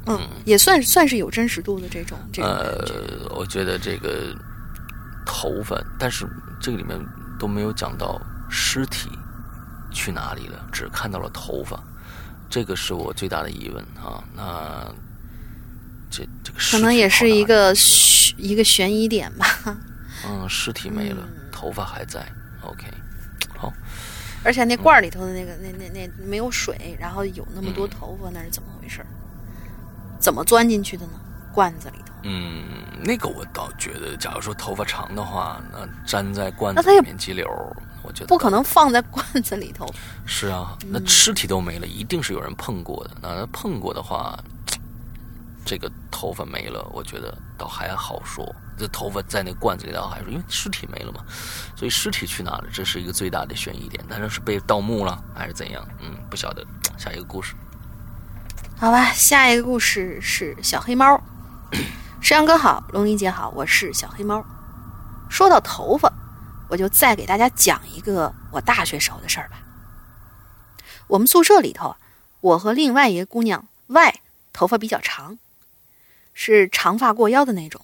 嗯，也算算是有真实度的这种。呃，我觉得这个。头发，但是这个里面都没有讲到尸体去哪里了，只看到了头发，这个是我最大的疑问啊。那这这个可能也是一个一个悬疑点吧。嗯，尸体没了，头发还在。OK，好。而且那罐里头的那个那那那没有水，然后有那么多头发，那是怎么回事？怎么钻进去的呢？罐子里头。嗯，那个我倒觉得，假如说头发长的话，那粘在罐子里面激流，我觉得不可能放在罐子里头。是啊，那尸体都没了，一定是有人碰过的。那碰过的话，这个头发没了，我觉得倒还好说。这头发在那罐子里倒还说，因为尸体没了嘛，所以尸体去哪了？这是一个最大的悬疑点。但是是被盗墓了还是怎样？嗯，不晓得。下一个故事。好吧，下一个故事是小黑猫。石阳哥好，龙吟姐好，我是小黑猫。说到头发，我就再给大家讲一个我大学时候的事儿吧。我们宿舍里头，我和另外一个姑娘 Y 头发比较长，是长发过腰的那种，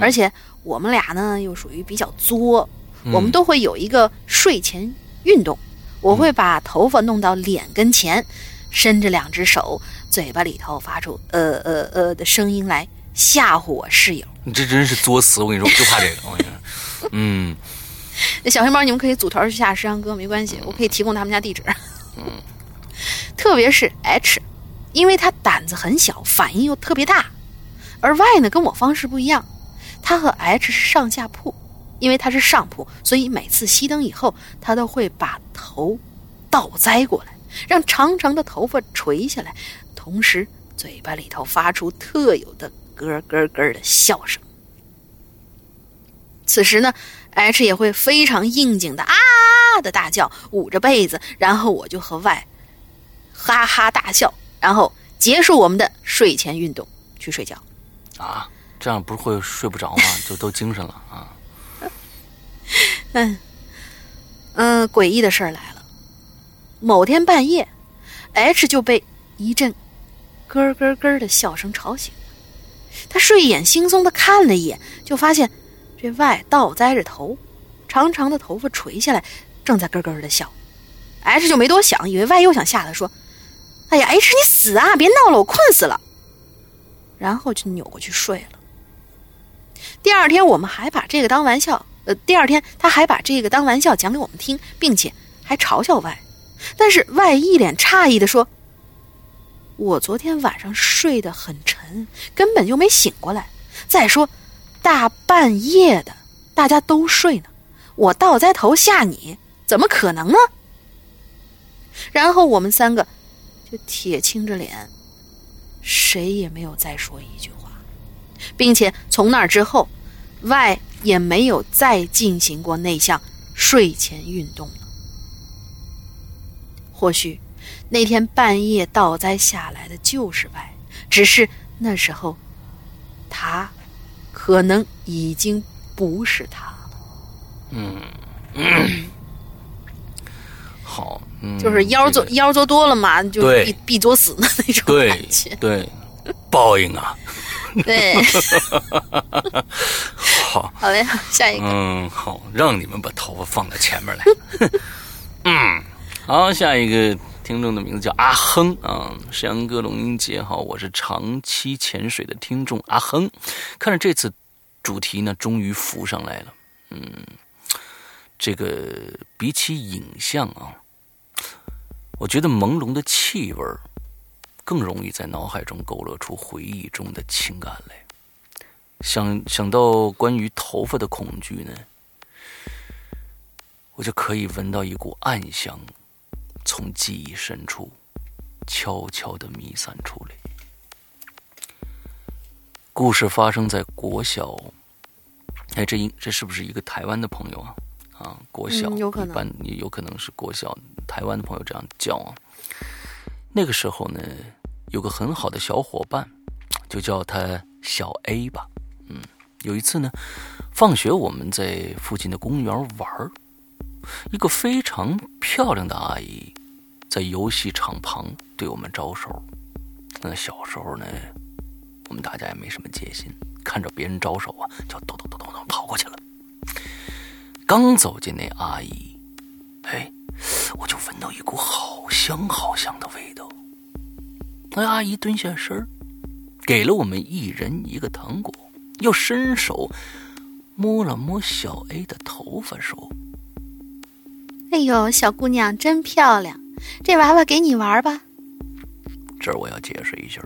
而且我们俩呢又属于比较作，我们都会有一个睡前运动，我会把头发弄到脸跟前，伸着两只手。嘴巴里头发出呃呃呃的声音来吓唬我室友，你这真是作死！我跟你说，我就怕这个。我跟你说，嗯，那小黑猫，你们可以组团去吓石阳哥，没关系，我可以提供他们家地址。嗯，特别是 H，因为他胆子很小，反应又特别大，而 Y 呢跟我方式不一样，他和 H 是上下铺，因为他是上铺，所以每次熄灯以后，他都会把头倒栽过来，让长长的头发垂下来。同时，嘴巴里头发出特有的咯咯咯的笑声。此时呢，H 也会非常应景的啊的大叫，捂着被子，然后我就和 Y 哈哈大笑，然后结束我们的睡前运动，去睡觉。啊，这样不是会睡不着吗？就都精神了啊。嗯嗯，诡异的事儿来了。某天半夜，H 就被一阵。咯咯咯的笑声吵醒了，他睡眼惺忪的看了一眼，就发现这 Y 倒栽着头，长长的头发垂下来，正在咯咯的笑。H 就没多想，以为 Y 又想吓他，说：“哎呀，H 你死啊！别闹了，我困死了。”然后就扭过去睡了。第二天我们还把这个当玩笑，呃，第二天他还把这个当玩笑讲给我们听，并且还嘲笑外但是外一脸诧异的说。我昨天晚上睡得很沉，根本就没醒过来。再说，大半夜的，大家都睡呢，我倒栽头吓你，怎么可能呢？然后我们三个就铁青着脸，谁也没有再说一句话，并且从那之后，Y 也没有再进行过那项睡前运动了。或许。那天半夜倒栽下来的就是外，只是那时候，他可能已经不是他了。嗯嗯，好，就是妖做妖做多了嘛，就必必作死的那种感觉。对，报应啊。对。好，好嘞，下一个。嗯，好，让你们把头发放到前面来。嗯，好，下一个。听众的名字叫阿亨啊，石阳哥龙英杰好，我是长期潜水的听众阿亨，看着这次主题呢，终于浮上来了。嗯，这个比起影像啊，我觉得朦胧的气味更容易在脑海中勾勒出回忆中的情感来。想想到关于头发的恐惧呢，我就可以闻到一股暗香。从记忆深处悄悄的弥散出来。故事发生在国小，哎，这应这是不是一个台湾的朋友啊？啊，国小有可能，一般也有可能是国小台湾的朋友这样叫啊。那个时候呢，有个很好的小伙伴，就叫他小 A 吧。嗯，有一次呢，放学我们在附近的公园玩儿。一个非常漂亮的阿姨，在游戏场旁对我们招手。那小时候呢，我们大家也没什么戒心，看着别人招手啊，就咚咚咚咚咚跑过去了。刚走进那阿姨，哎，我就闻到一股好香好香的味道。那阿姨蹲下身给了我们一人一个糖果，又伸手摸了摸小 A 的头发，说。哎呦，小姑娘真漂亮，这娃娃给你玩吧。这儿我要解释一下，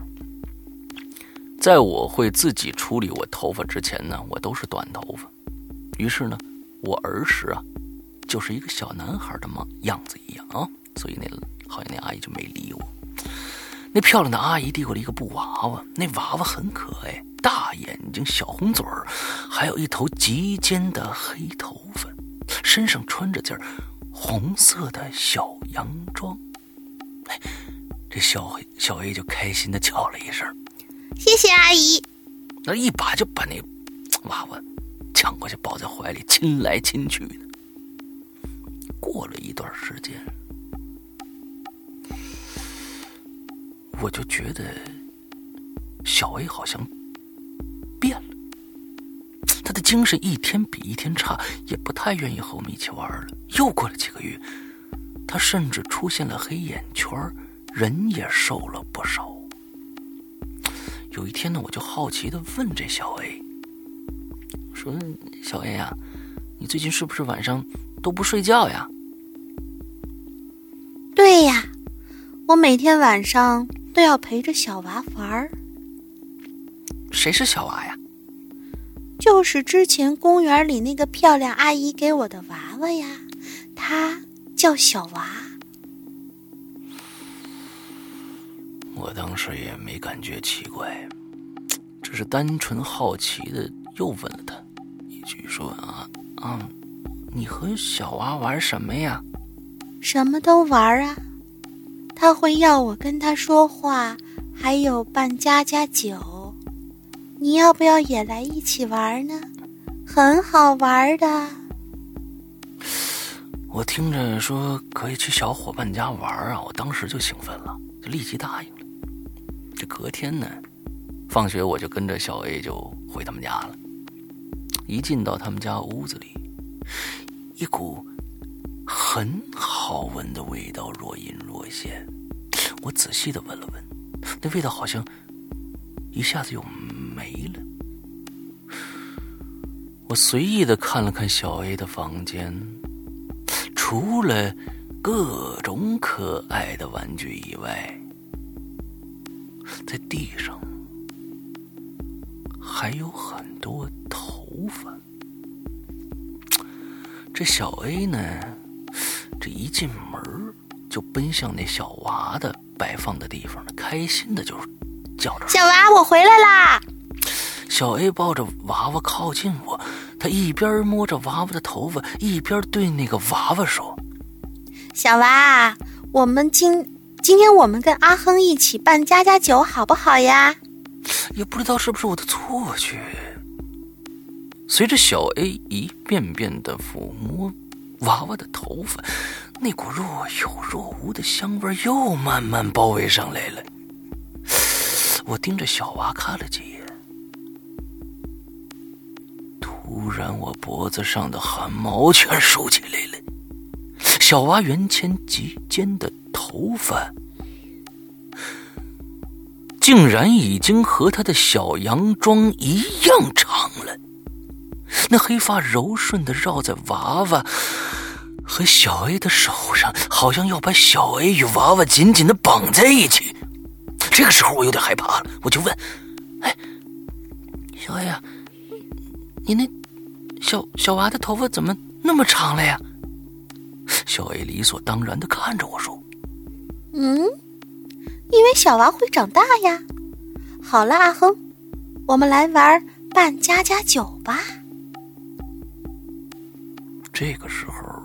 在我会自己处理我头发之前呢，我都是短头发。于是呢，我儿时啊，就是一个小男孩的样样子一样啊，所以那好像那阿姨就没理我。那漂亮的阿姨递过来一个布娃娃，那娃娃很可爱，大眼睛、小红嘴儿，还有一头极尖的黑头发，身上穿着件红色的小洋装。哎，这小小 A 就开心的叫了一声：“谢谢阿姨。”那一把就把那娃娃抢过去，抱在怀里，亲来亲去的。过了一段时间，我就觉得小 A 好像变了，他的精神一天比一天差，也不太愿意和我们一起玩了。又过了几个月，他甚至出现了黑眼圈，人也瘦了不少。有一天呢，我就好奇的问这小 A，说：“小 A 呀，你最近是不是晚上都不睡觉呀？”“对呀，我每天晚上都要陪着小娃玩儿。”“谁是小娃呀？”“就是之前公园里那个漂亮阿姨给我的娃娃呀，她叫小娃。”我当时也没感觉奇怪，只是单纯好奇的又问了他一句：“说啊啊，你和小娃玩什么呀？”“什么都玩啊，他会要我跟他说话，还有扮家家酒。你要不要也来一起玩呢？很好玩的。”我听着说可以去小伙伴家玩啊，我当时就兴奋了，就立即答应了。这隔天呢，放学我就跟着小 A 就回他们家了。一进到他们家屋子里，一股很好闻的味道若隐若现。我仔细的闻了闻，那味道好像一下子又没了。我随意的看了看小 A 的房间，除了各种可爱的玩具以外，在地上还有很多头发。这小 A 呢，这一进门就奔向那小娃的摆放的地方了，开心的就叫着：“小娃，我回来啦！”小 A 抱着娃娃靠近我，他一边摸着娃娃的头发，一边对那个娃娃说：“小娃，我们今……”今天我们跟阿亨一起办家家酒，好不好呀？也不知道是不是我的错觉。随着小 A 一遍遍的抚摸娃娃的头发，那股若有若无的香味又慢慢包围上来了。我盯着小娃看了几眼，突然我脖子上的汗毛全竖起来了。小娃圆前及肩的。头发竟然已经和他的小洋装一样长了，那黑发柔顺的绕在娃娃和小 A 的手上，好像要把小 A 与娃娃紧紧的绑在一起。这个时候我有点害怕了，我就问：“哎，小 A 呀，你那小小娃的头发怎么那么长了呀？”小 A 理所当然的看着我说。嗯，因为小娃会长大呀。好了，阿亨，我们来玩扮家家酒吧。这个时候，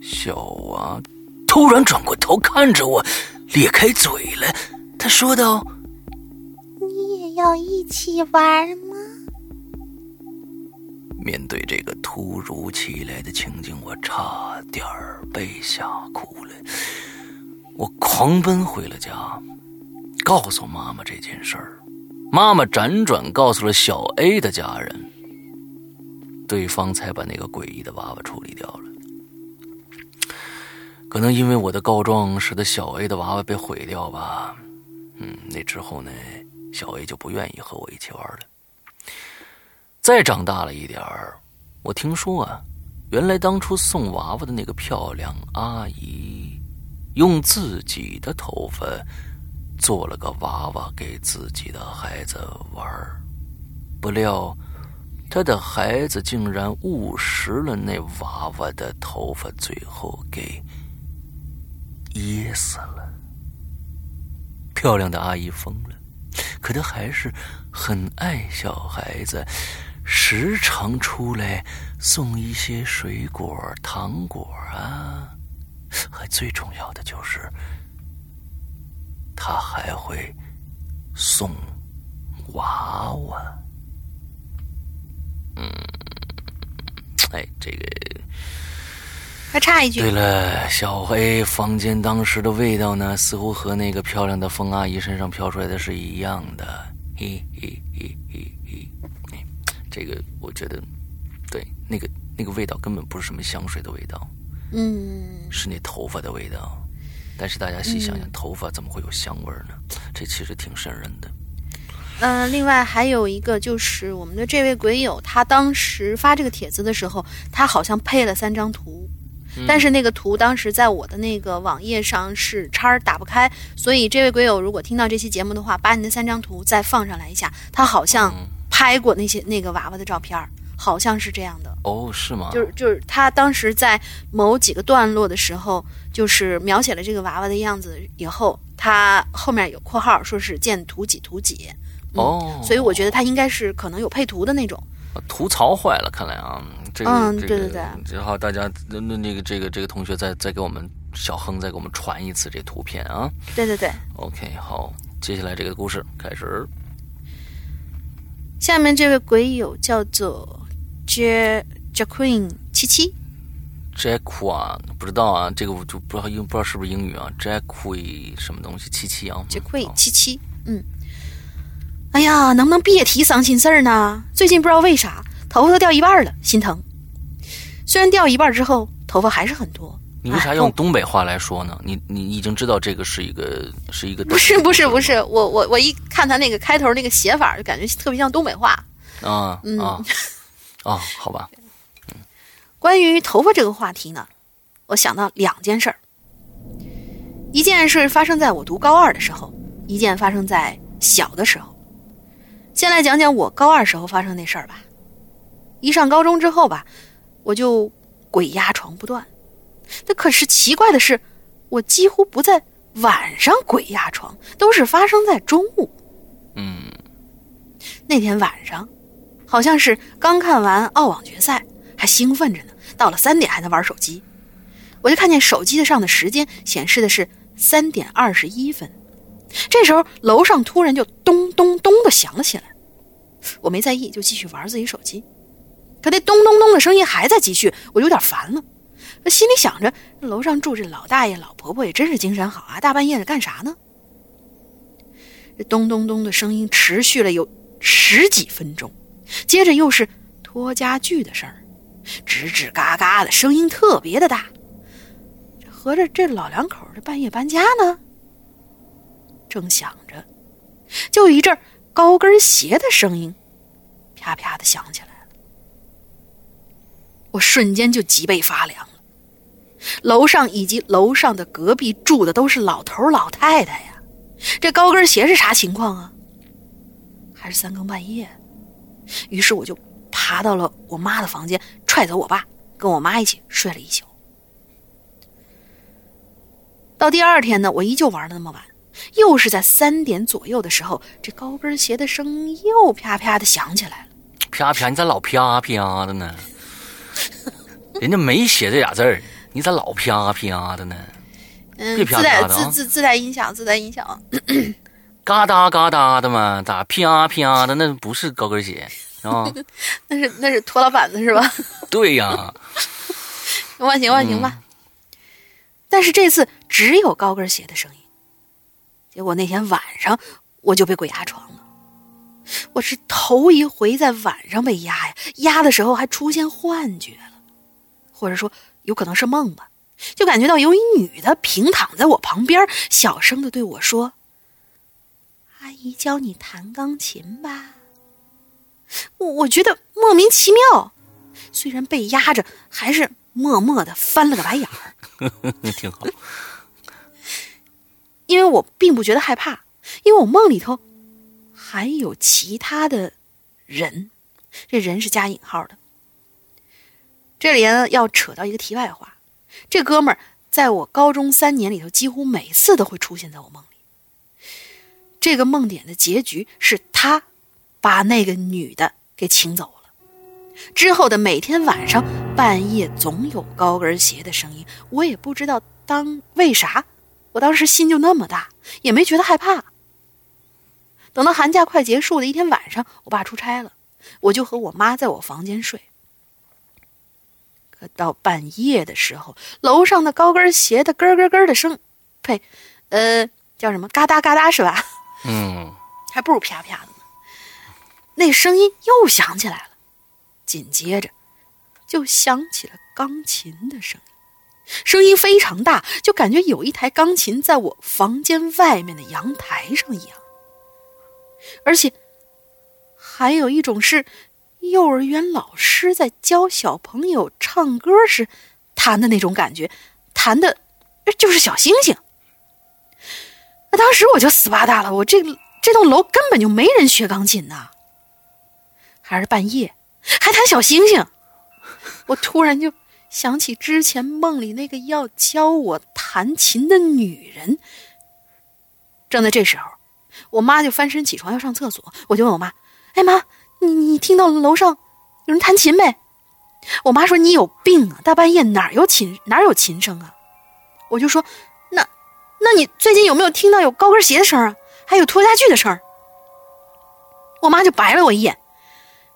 小娃突然转过头看着我，咧开嘴了。他说道：“你也要一起玩吗？”面对这个突如其来的情景，我差点被吓哭了。我狂奔回了家，告诉妈妈这件事儿。妈妈辗转告诉了小 A 的家人，对方才把那个诡异的娃娃处理掉了。可能因为我的告状，使得小 A 的娃娃被毁掉吧。嗯，那之后呢，小 A 就不愿意和我一起玩了。再长大了一点儿，我听说啊，原来当初送娃娃的那个漂亮阿姨，用自己的头发做了个娃娃给自己的孩子玩不料他的孩子竟然误食了那娃娃的头发，最后给噎死了。漂亮的阿姨疯了，可她还是很爱小孩子，时常出来送一些水果、糖果啊，还最重要的就是，他还会送娃娃。嗯，哎，这个还差一句。对了，小黑房间当时的味道呢，似乎和那个漂亮的风阿姨身上飘出来的是一样的。嘿嘿嘿嘿嘿，这个我觉得，对，那个那个味道根本不是什么香水的味道，嗯，是那头发的味道。但是大家细想想，头发怎么会有香味呢？这其实挺瘆人的。嗯，另外还有一个就是我们的这位鬼友，他当时发这个帖子的时候，他好像配了三张图，但是那个图当时在我的那个网页上是叉儿打不开，所以这位鬼友如果听到这期节目的话，把你那三张图再放上来一下，他好像拍过那些那个娃娃的照片，好像是这样的。哦，是吗？就是就是他当时在某几个段落的时候，就是描写了这个娃娃的样子以后，他后面有括号说是见图几图几。哦，所以我觉得他应该是可能有配图的那种。图槽坏了，看来啊，这个嗯，对对对，然后大家那那那个这个这个同学再再给我们小亨再给我们传一次这图片啊。对对对，OK，好，接下来这个故事开始。下面这位鬼友叫做 J J Queen 七七，Jack 啊，不知道啊，这个我就不知道英不知道是不是英语啊，Jack Queen 什么东西七七啊，Jack Queen 七七，嗯。哎呀，能不能别提伤心事儿呢？最近不知道为啥头发都掉一半了，心疼。虽然掉一半之后头发还是很多。你为啥用东北话来说呢？你你已经知道这个是一个是一个不是不是不是我我我一看他那个开头那个写法，就感觉特别像东北话。啊啊啊！好吧。关于头发这个话题呢，我想到两件事儿。一件是发生在我读高二的时候，一件发生在小的时候。先来讲讲我高二时候发生那事儿吧。一上高中之后吧，我就鬼压床不断。那可是奇怪的是，我几乎不在晚上鬼压床，都是发生在中午。嗯，那天晚上，好像是刚看完澳网决赛，还兴奋着呢。到了三点还在玩手机，我就看见手机上的时间显示的是三点二十一分。这时候，楼上突然就咚咚咚的响了起来。我没在意，就继续玩自己手机。可那咚咚咚的声音还在继续，我有点烦了。我心里想着，楼上住着老大爷、老婆婆，也真是精神好啊！大半夜的干啥呢？这咚咚咚的声音持续了有十几分钟，接着又是拖家具的声儿，吱吱嘎嘎的声音特别的大。合着这老两口这半夜搬家呢？正想着，就一阵高跟鞋的声音，啪啪的响起来了。我瞬间就脊背发凉了。楼上以及楼上的隔壁住的都是老头老太太呀，这高跟鞋是啥情况啊？还是三更半夜？于是我就爬到了我妈的房间，踹走我爸，跟我妈一起睡了一宿。到第二天呢，我依旧玩的那么晚。又是在三点左右的时候，这高跟鞋的声音又啪啪的响起来了。啪啪，你咋老啪啪的呢？人家没写这俩字儿，你咋老啪啪的呢？嗯，自带自自自带音响，自带音响。嘎哒嘎哒的嘛，咋啪啪的？那不是高跟鞋啊？那是那是拖拉板子是吧？对呀。万行万行吧。但是这次只有高跟鞋的声音。结果那天晚上我就被鬼压床了，我是头一回在晚上被压呀，压的时候还出现幻觉了，或者说有可能是梦吧，就感觉到有一女的平躺在我旁边，小声的对我说：“阿姨教你弹钢琴吧。”我我觉得莫名其妙，虽然被压着，还是默默的翻了个白眼儿，挺好。因为我并不觉得害怕，因为我梦里头还有其他的人，这人是加引号的。这里呢要扯到一个题外话，这哥们儿在我高中三年里头，几乎每次都会出现在我梦里。这个梦点的结局是他把那个女的给请走了。之后的每天晚上半夜总有高跟鞋的声音，我也不知道当为啥，我当时心就那么大，也没觉得害怕。等到寒假快结束的一天晚上，我爸出差了，我就和我妈在我房间睡。可到半夜的时候，楼上的高跟鞋的咯咯咯的声，呸，呃，叫什么？嘎哒嘎哒是吧？嗯，还不如啪啪的呢。那声音又响起来了，紧接着就响起了钢琴的声音，声音非常大，就感觉有一台钢琴在我房间外面的阳台上一样。而且还有一种是。幼儿园老师在教小朋友唱歌时弹的那种感觉，弹的就是小星星。那当时我就死巴大了，我这这栋楼根本就没人学钢琴呐，还是半夜还弹小星星。我突然就想起之前梦里那个要教我弹琴的女人。正在这时候，我妈就翻身起床要上厕所，我就问我妈：“哎妈。”你你听到楼上有人弹琴没？我妈说你有病啊！大半夜哪有琴哪有琴声啊？我就说那你最近有没有听到有高跟鞋的声啊？还有拖家具的声？我妈就白了我一眼。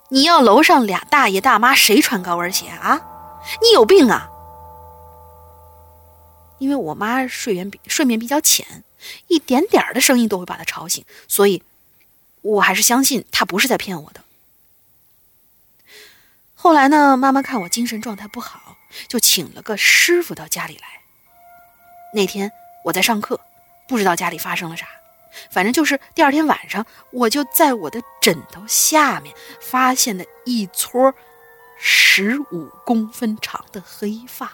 你要楼上俩大爷大妈谁穿高跟鞋啊？你有病啊！因为我妈睡眠比睡眠比较浅，一点点的声音都会把她吵醒，所以我还是相信她不是在骗我的。后来呢，妈妈看我精神状态不好，就请了个师傅到家里来。那天我在上课，不知道家里发生了啥，反正就是第二天晚上，我就在我的枕头下面发现了一撮十五公分长的黑发，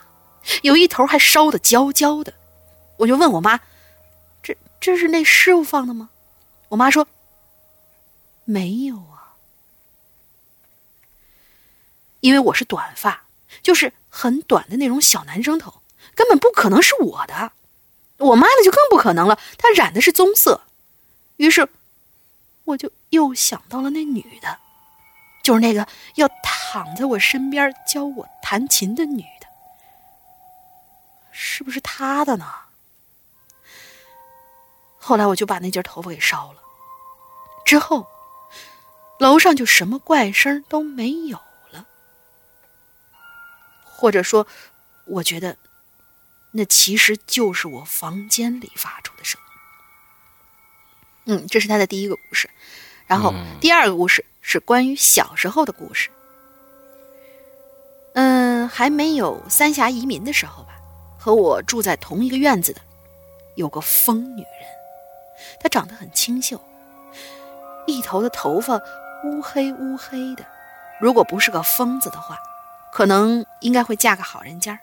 有一头还烧得焦焦的。我就问我妈：“这这是那师傅放的吗？”我妈说：“没有啊。”因为我是短发，就是很短的那种小男生头，根本不可能是我的。我妈的就更不可能了，她染的是棕色。于是，我就又想到了那女的，就是那个要躺在我身边教我弹琴的女的，是不是她的呢？后来我就把那截头发给烧了，之后，楼上就什么怪声都没有了。或者说，我觉得，那其实就是我房间里发出的声音。嗯，这是他的第一个故事。然后第二个故事是关于小时候的故事。嗯，还没有三峡移民的时候吧，和我住在同一个院子的有个疯女人，她长得很清秀，一头的头发乌黑乌黑的，如果不是个疯子的话。可能应该会嫁个好人家。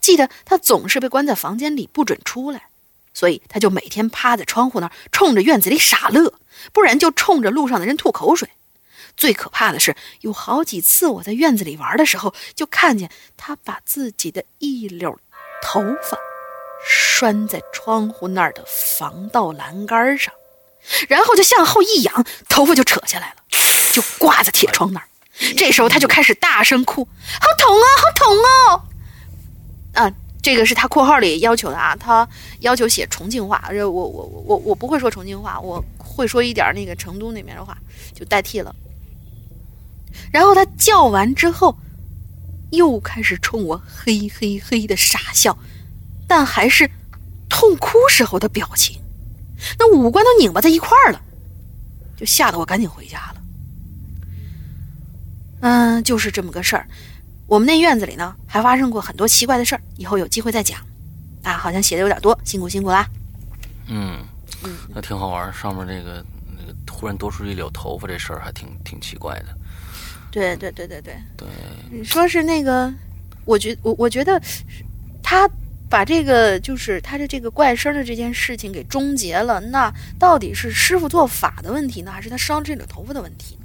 记得她总是被关在房间里不准出来，所以她就每天趴在窗户那儿冲着院子里傻乐，不然就冲着路上的人吐口水。最可怕的是，有好几次我在院子里玩的时候，就看见她把自己的一绺头发拴在窗户那儿的防盗栏杆上，然后就向后一仰，头发就扯下来了，就挂在铁窗那儿。这时候他就开始大声哭，好痛啊，好痛哦！啊，这个是他括号里要求的啊，他要求写重庆话，我我我我我不会说重庆话，我会说一点那个成都那边的话，就代替了。然后他叫完之后，又开始冲我嘿嘿嘿的傻笑，但还是痛哭时候的表情，那五官都拧巴在一块儿了，就吓得我赶紧回家了。嗯，就是这么个事儿。我们那院子里呢，还发生过很多奇怪的事儿，以后有机会再讲。啊，好像写的有点多，辛苦辛苦啦。嗯嗯，那挺好玩。上面这个那个突然多出一绺头发这事儿，还挺挺奇怪的。对对对对对对。你说是那个？我觉我我觉得他把这个就是他的这个怪声的这件事情给终结了。那到底是师傅做法的问题呢，还是他烧这绺头发的问题？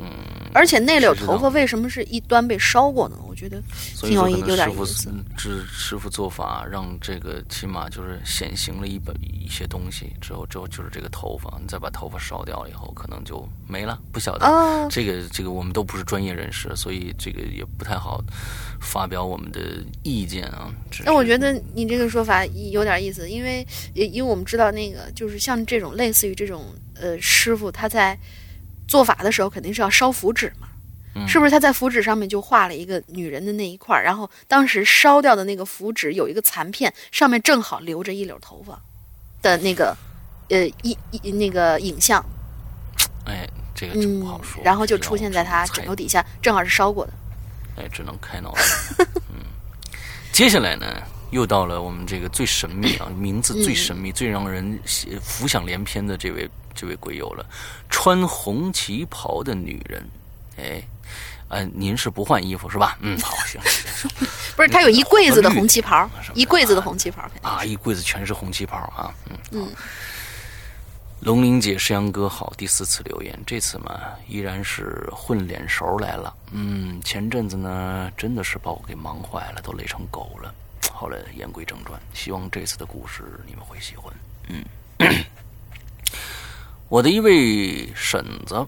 嗯。而且那绺头发为什么是一端被烧过呢？我觉得挺有有点意思。师师傅做法让这个起码就是显形了一本一些东西之后，之后就是这个头发，你再把头发烧掉以后，可能就没了。不晓得这个这个我们都不是专业人士，所以这个也不太好发表我们的意见啊。那我觉得你这个说法有点意思，因为因为我们知道那个就是像这种类似于这种呃师傅他在。做法的时候肯定是要烧符纸嘛，是不是？他在符纸上面就画了一个女人的那一块儿，然后当时烧掉的那个符纸有一个残片，上面正好留着一绺头发的那个，呃，一一那个影像。哎，这个就不好说。然后就出现在他枕头底下，正好是烧过的。哎，只能开脑洞。嗯，接下来呢，又到了我们这个最神秘啊，名字最神秘、最让人浮想联翩的这位。这位鬼友了，穿红旗袍的女人，哎，呃，您是不换衣服是吧？嗯，好，行，不是，他有一柜子的红旗袍，一柜子的红旗袍，啊，一柜子全是红旗袍啊，嗯嗯。龙玲姐、石阳哥好，第四次留言，这次嘛依然是混脸熟来了。嗯，前阵子呢真的是把我给忙坏了，都累成狗了。好了，言归正传，希望这次的故事你们会喜欢。嗯。我的一位婶子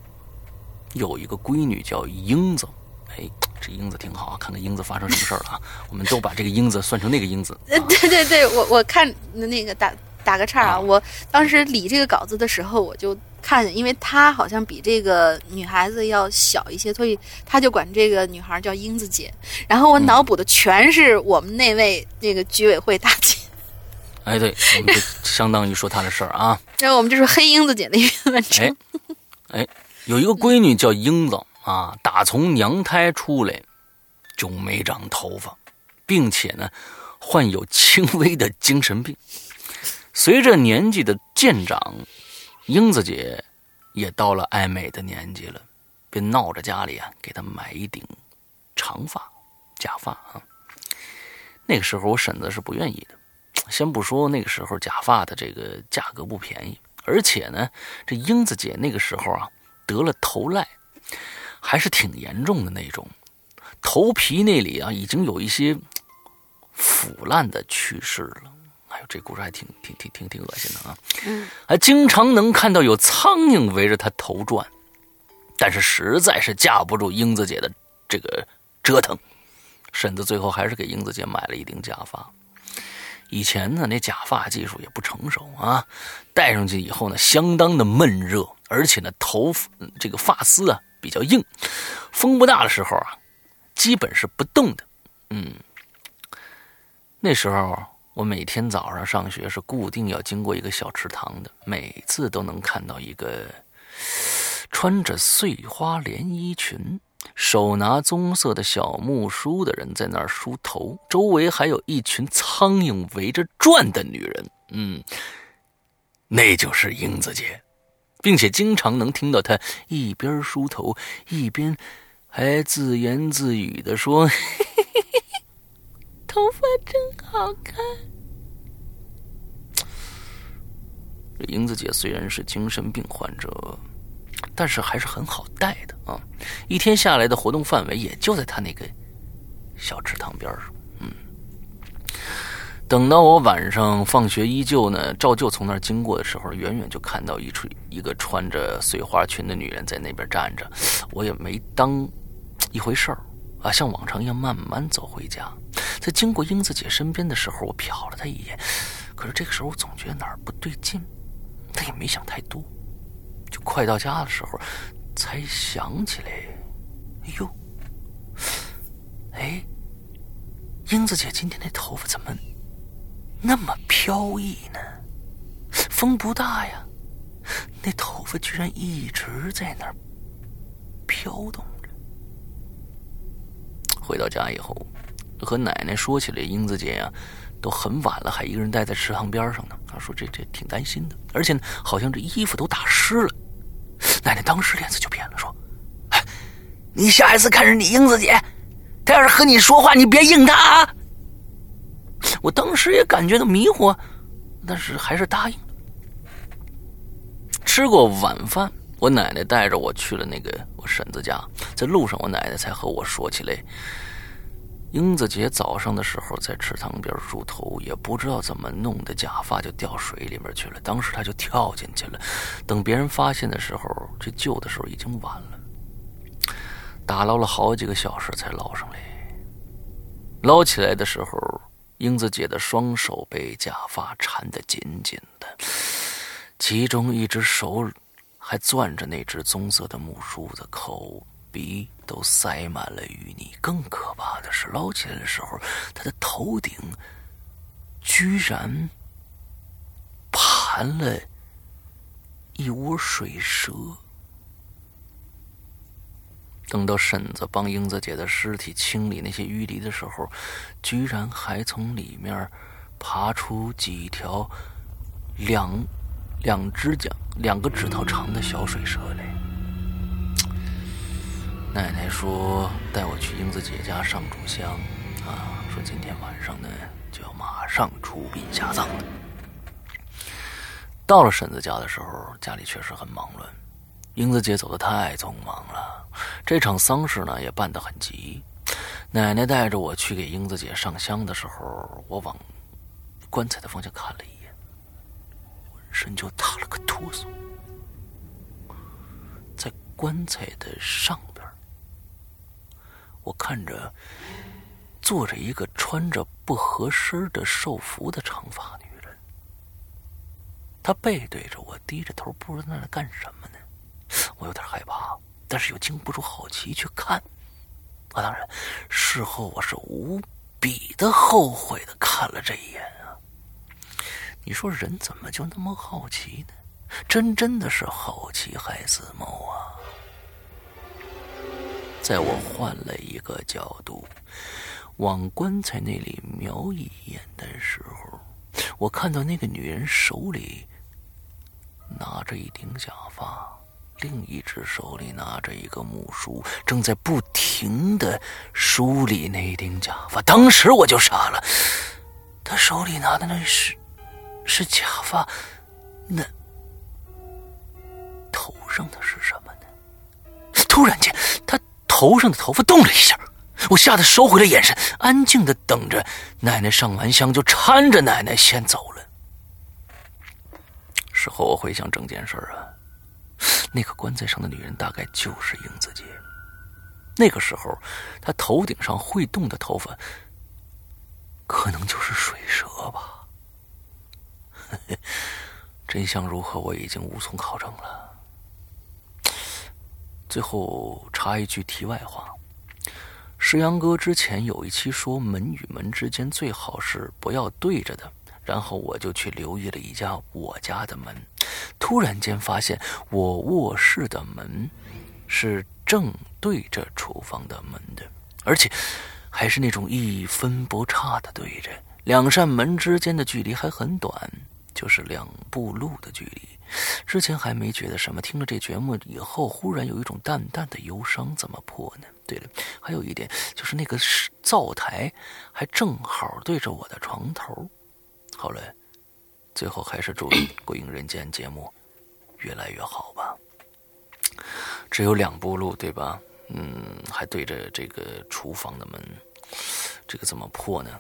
有一个闺女叫英子，哎，这英子挺好啊，看看英子发生什么事儿了啊？我们都把这个英子算成那个英子。对对对，我我看那个打打个岔啊，我当时理这个稿子的时候，我就看，因为她好像比这个女孩子要小一些，所以她就管这个女孩叫英子姐。然后我脑补的全是我们那位那个居委会大姐。哎，对，我们就相当于说他的事儿啊。然后我们就是黑英子姐的一个文章。哎，有一个闺女叫英子啊，打从娘胎出来就没长头发，并且呢患有轻微的精神病。随着年纪的渐长，英子姐也到了爱美的年纪了，便闹着家里啊给她买一顶长发假发啊。那个时候我婶子是不愿意的。先不说那个时候假发的这个价格不便宜，而且呢，这英子姐那个时候啊得了头癞，还是挺严重的那种，头皮那里啊已经有一些腐烂的趋势了。哎呦，这故事还挺挺挺挺挺恶心的啊！嗯，还经常能看到有苍蝇围着她头转，但是实在是架不住英子姐的这个折腾，婶子最后还是给英子姐买了一顶假发。以前呢，那假发技术也不成熟啊，戴上去以后呢，相当的闷热，而且呢，头这个发丝啊比较硬，风不大的时候啊，基本是不动的。嗯，那时候我每天早上上学是固定要经过一个小池塘的，每次都能看到一个穿着碎花连衣裙。手拿棕色的小木梳的人在那儿梳头，周围还有一群苍蝇围着转的女人。嗯，那就是英子姐，并且经常能听到她一边梳头一边还自言自语的说：“ 头发真好看。”英子姐虽然是精神病患者。但是还是很好带的啊！一天下来的活动范围也就在他那个小池塘边上。嗯，等到我晚上放学依旧呢，照旧从那儿经过的时候，远远就看到一处一个穿着碎花裙的女人在那边站着，我也没当一回事儿啊，像往常一样慢慢走回家。在经过英子姐身边的时候，我瞟了她一眼，可是这个时候我总觉得哪儿不对劲，但也没想太多。就快到家的时候，才想起来，哎呦，哎，英子姐今天那头发怎么那么飘逸呢？风不大呀，那头发居然一直在那儿飘动着。回到家以后，和奶奶说起来，英子姐呀，都很晚了，还一个人待在池塘边上呢。她说这这挺担心的，而且，好像这衣服都打湿了。奶奶当时脸色就变了，说：“你下一次看着你英子姐，她要是和你说话，你别应她啊。”我当时也感觉到迷惑，但是还是答应了。吃过晚饭，我奶奶带着我去了那个我婶子家，在路上我奶奶才和我说起来。英子姐早上的时候在池塘边梳头，也不知道怎么弄的，假发就掉水里面去了。当时她就跳进去了，等别人发现的时候，去救的时候已经晚了。打捞了好几个小时才捞上来。捞起来的时候，英子姐的双手被假发缠得紧紧的，其中一只手还攥着那只棕色的木梳子，口。鼻都塞满了淤泥，更可怕的是，捞起来的时候，他的头顶居然盘了一窝水蛇。等到婶子帮英子姐的尸体清理那些淤泥的时候，居然还从里面爬出几条两两指甲、两个指头长的小水蛇来。奶奶说带我去英子姐家上炷香，啊，说今天晚上呢就要马上出殡下葬了。到了婶子家的时候，家里确实很忙乱，英子姐走的太匆忙了，这场丧事呢也办得很急。奶奶带着我去给英子姐上香的时候，我往棺材的方向看了一眼，浑身就打了个哆嗦，在棺材的上。我看着坐着一个穿着不合身的寿服的长发女人，她背对着我，低着头，不知道在那干什么呢。我有点害怕，但是又经不住好奇去看。啊，当然，事后我是无比的后悔的看了这一眼啊。你说人怎么就那么好奇呢？真真的是好奇害死猫啊！在我换了一个角度，往棺材那里瞄一眼的时候，我看到那个女人手里拿着一顶假发，另一只手里拿着一个木梳，正在不停的梳理那顶假发。当时我就傻了，她手里拿的那是是假发，那头上的是什么呢？突然间，她。头上的头发动了一下，我吓得收回了眼神，安静的等着奶奶上完香，就搀着奶奶先走了。事后我回想整件事啊，那个棺材上的女人大概就是英子姐。那个时候，她头顶上会动的头发，可能就是水蛇吧。真相如何，我已经无从考证了。最后插一句题外话，石阳哥之前有一期说门与门之间最好是不要对着的，然后我就去留意了一家我家的门，突然间发现我卧室的门是正对着厨房的门的，而且还是那种一分不差的对着，两扇门之间的距离还很短，就是两步路的距离。之前还没觉得什么，听了这节目以后，忽然有一种淡淡的忧伤，怎么破呢？对了，还有一点就是那个灶台还正好对着我的床头。好了，最后还是祝《鬼影人间》节目越来越好吧。只有两步路，对吧？嗯，还对着这个厨房的门，这个怎么破呢？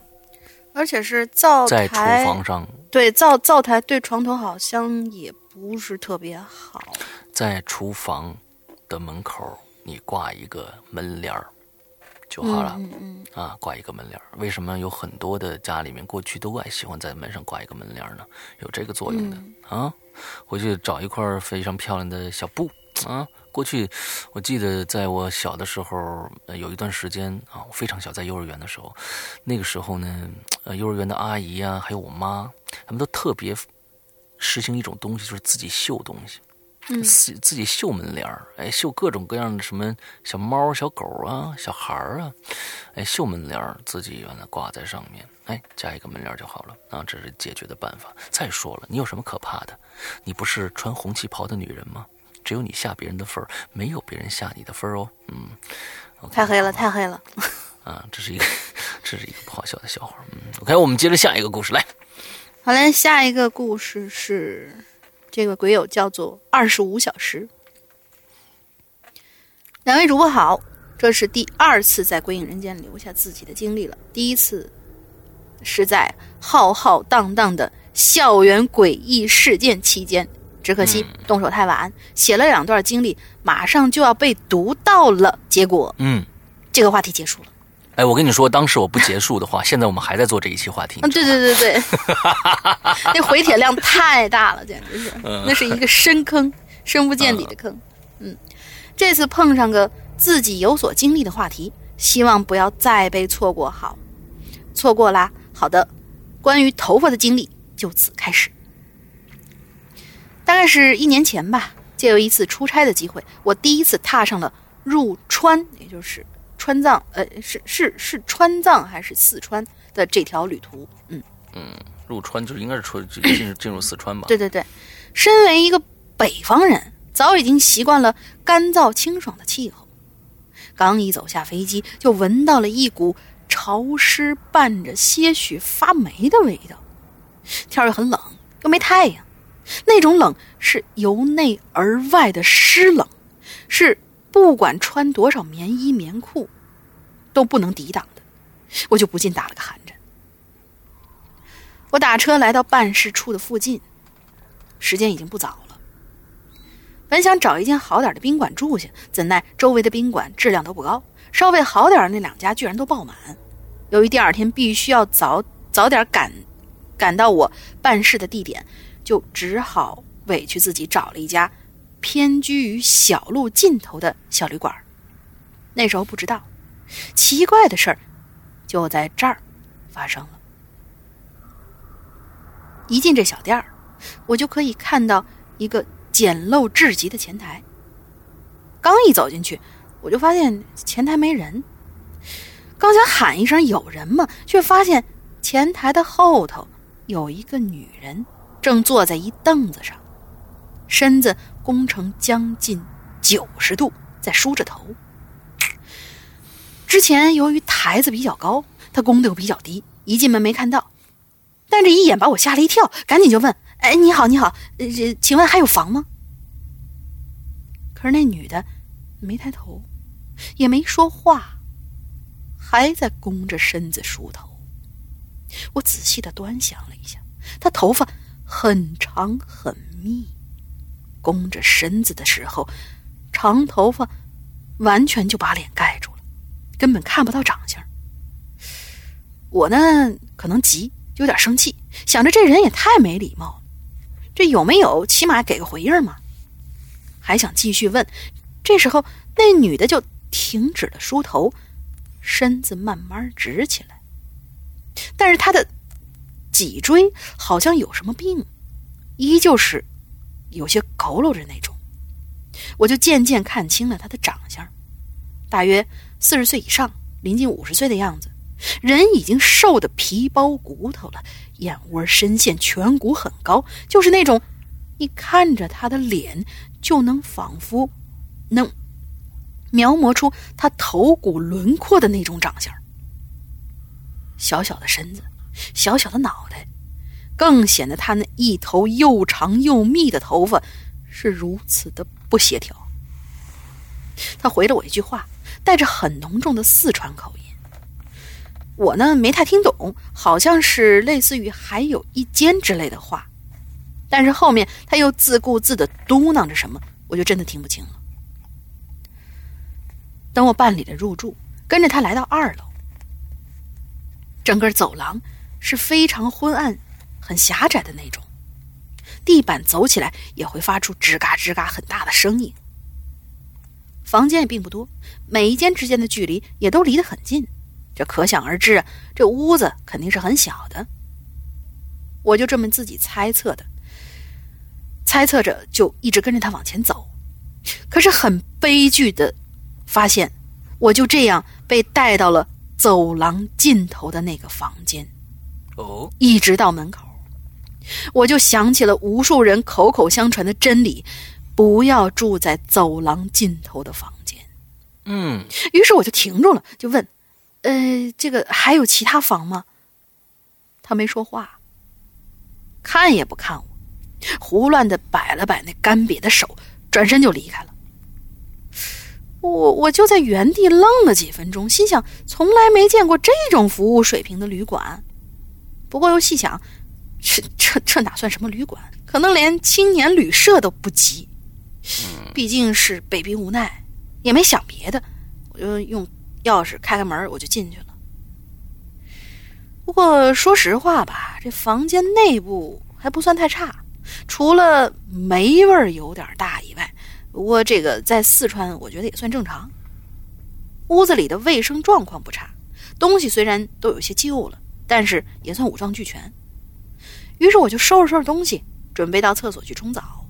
而且是灶台在厨房上，对灶灶台对床头好像也。不是特别好，在厨房的门口，你挂一个门帘儿就好了。嗯嗯啊，挂一个门帘儿，为什么有很多的家里面过去都爱喜欢在门上挂一个门帘儿呢？有这个作用的啊。回去找一块非常漂亮的小布啊。过去我记得在我小的时候，有一段时间啊，我非常小，在幼儿园的时候，那个时候呢，呃，幼儿园的阿姨啊，还有我妈，他们都特别。实行一种东西，就是自己绣东西，自自己绣门帘儿，哎，绣各种各样的什么小猫、小狗啊、小孩儿啊，哎，绣门帘儿，自己把它挂在上面，哎，加一个门帘就好了啊，这是解决的办法。再说了，你有什么可怕的？你不是穿红旗袍的女人吗？只有你下别人的份儿，没有别人下你的份儿哦。嗯，太黑了，太黑了。啊，这是一个，这是一个不好笑的笑话。嗯，OK，我们接着下一个故事来。好嘞，下一个故事是这个鬼友叫做二十五小时。两位主播好，这是第二次在《鬼影人间》留下自己的经历了。第一次是在浩浩荡荡的校园诡异事件期间，只可惜动手太晚，写了两段经历，马上就要被读到了。结果，嗯，这个话题结束了。哎，我跟你说，当时我不结束的话，现在我们还在做这一期话题。嗯，对对对对，那回帖量太大了，简直是，那是一个深坑，深不见底的坑。嗯。这次碰上个自己有所经历的话题，希望不要再被错过。好，错过啦。好的，关于头发的经历就此开始。大概是一年前吧，借由一次出差的机会，我第一次踏上了入川，也就是川藏，呃，是是是川藏还是四川的这条旅途。嗯嗯，入川就应该是出进入进入四川吧？对对对，身为一个北方人。早已经习惯了干燥清爽的气候，刚一走下飞机，就闻到了一股潮湿伴着些许发霉的味道。天又很冷，又没太阳，那种冷是由内而外的湿冷，是不管穿多少棉衣棉裤都不能抵挡的。我就不禁打了个寒颤。我打车来到办事处的附近，时间已经不早了。本想找一间好点的宾馆住下，怎奈周围的宾馆质量都不高，稍微好点的那两家居然都爆满。由于第二天必须要早早点赶赶到我办事的地点，就只好委屈自己找了一家偏居于小路尽头的小旅馆。那时候不知道，奇怪的事儿就在这儿发生了。一进这小店儿，我就可以看到一个。简陋至极的前台。刚一走进去，我就发现前台没人。刚想喊一声“有人吗”，却发现前台的后头有一个女人，正坐在一凳子上，身子弓成将近九十度，在梳着头。之前由于台子比较高，她弓的又比较低，一进门没看到，但这一眼把我吓了一跳，赶紧就问。哎，你好，你好，呃，请问还有房吗？可是那女的没抬头，也没说话，还在弓着身子梳头。我仔细的端详了一下，她头发很长很密，弓着身子的时候，长头发完全就把脸盖住了，根本看不到长相。我呢，可能急，有点生气，想着这人也太没礼貌了。这有没有？起码给个回应嘛！还想继续问，这时候那女的就停止了梳头，身子慢慢直起来，但是她的脊椎好像有什么病，依旧是有些佝偻着那种。我就渐渐看清了他的长相，大约四十岁以上，临近五十岁的样子，人已经瘦的皮包骨头了。眼窝深陷，颧骨很高，就是那种一看着他的脸就能仿佛能描摹出他头骨轮廓的那种长相。小小的身子，小小的脑袋，更显得他那一头又长又密的头发是如此的不协调。他回了我一句话，带着很浓重的四川口音。我呢没太听懂，好像是类似于“还有一间”之类的话，但是后面他又自顾自的嘟囔着什么，我就真的听不清了。等我办理了入住，跟着他来到二楼，整个走廊是非常昏暗、很狭窄的那种，地板走起来也会发出吱嘎吱嘎很大的声音。房间也并不多，每一间之间的距离也都离得很近。这可想而知啊，这屋子肯定是很小的。我就这么自己猜测的，猜测着就一直跟着他往前走。可是很悲剧的发现，我就这样被带到了走廊尽头的那个房间。哦，一直到门口，我就想起了无数人口口相传的真理：不要住在走廊尽头的房间。嗯，于是我就停住了，就问。呃，这个还有其他房吗？他没说话，看也不看我，胡乱的摆了摆那干瘪的手，转身就离开了。我我就在原地愣了几分钟，心想从来没见过这种服务水平的旅馆。不过又细想，这这这哪算什么旅馆？可能连青年旅社都不及。毕竟是被逼无奈，也没想别的，我就用钥匙开开门，我就进去了。不过说实话吧，这房间内部还不算太差，除了霉味儿有点大以外。不过这个在四川，我觉得也算正常。屋子里的卫生状况不差，东西虽然都有些旧了，但是也算五脏俱全。于是我就收拾收拾东西，准备到厕所去冲澡。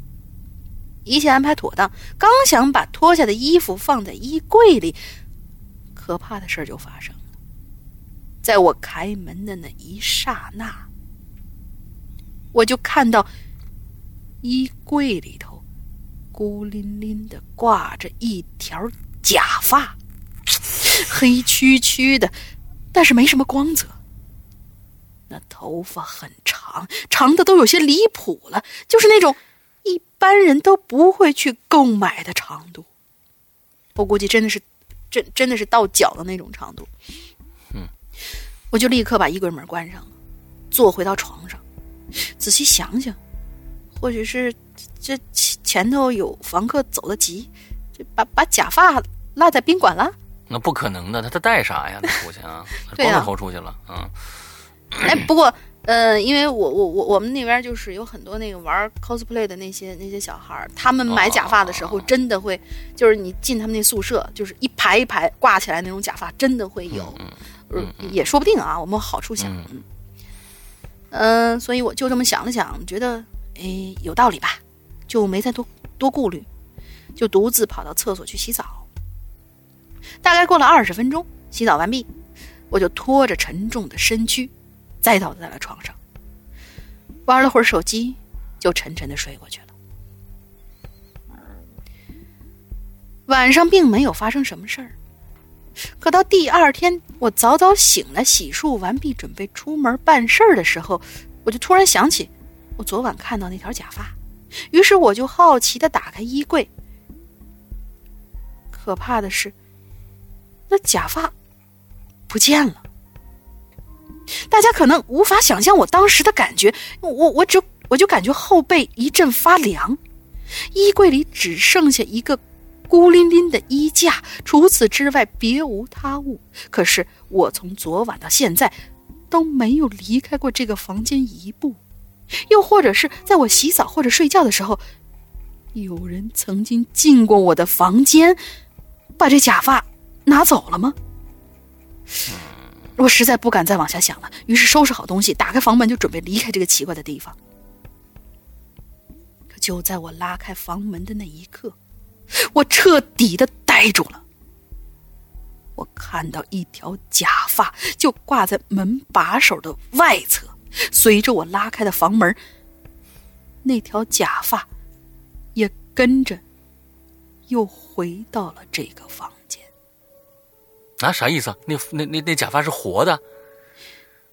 一切安排妥当，刚想把脱下的衣服放在衣柜里，可怕的事就发生了。在我开门的那一刹那，我就看到衣柜里头。孤零零的挂着一条假发，黑黢黢的，但是没什么光泽。那头发很长，长的都有些离谱了，就是那种一般人都不会去购买的长度。我估计真的是，真真的是到脚的那种长度。嗯，我就立刻把衣柜门关上了，坐回到床上，仔细想想，或许是。这前前头有房客走得急，就把把假发落在宾馆了。那不可能的，他他带啥呀？他出去啊？光着头出去了啊？哎，不过呃，因为我我我我们那边就是有很多那个玩 cosplay 的那些那些小孩他们买假发的时候真的会，就是你进他们那宿舍，就是一排一排挂起来那种假发，真的会有，嗯，也说不定啊。我们好处想，嗯，嗯，所以我就这么想了想，觉得哎有道理吧。就没再多多顾虑，就独自跑到厕所去洗澡。大概过了二十分钟，洗澡完毕，我就拖着沉重的身躯，栽倒在了床上，玩了会儿手机，就沉沉的睡过去了。晚上并没有发生什么事儿，可到第二天，我早早醒来，洗漱完毕，准备出门办事儿的时候，我就突然想起，我昨晚看到那条假发。于是我就好奇的打开衣柜，可怕的是，那假发不见了。大家可能无法想象我当时的感觉，我我只我就感觉后背一阵发凉。衣柜里只剩下一个孤零零的衣架，除此之外别无他物。可是我从昨晚到现在都没有离开过这个房间一步。又或者是在我洗澡或者睡觉的时候，有人曾经进过我的房间，把这假发拿走了吗？我实在不敢再往下想了，于是收拾好东西，打开房门就准备离开这个奇怪的地方。可就在我拉开房门的那一刻，我彻底的呆住了。我看到一条假发就挂在门把手的外侧。随着我拉开的房门，那条假发也跟着又回到了这个房。啊，啥意思？那那那那假发是活的？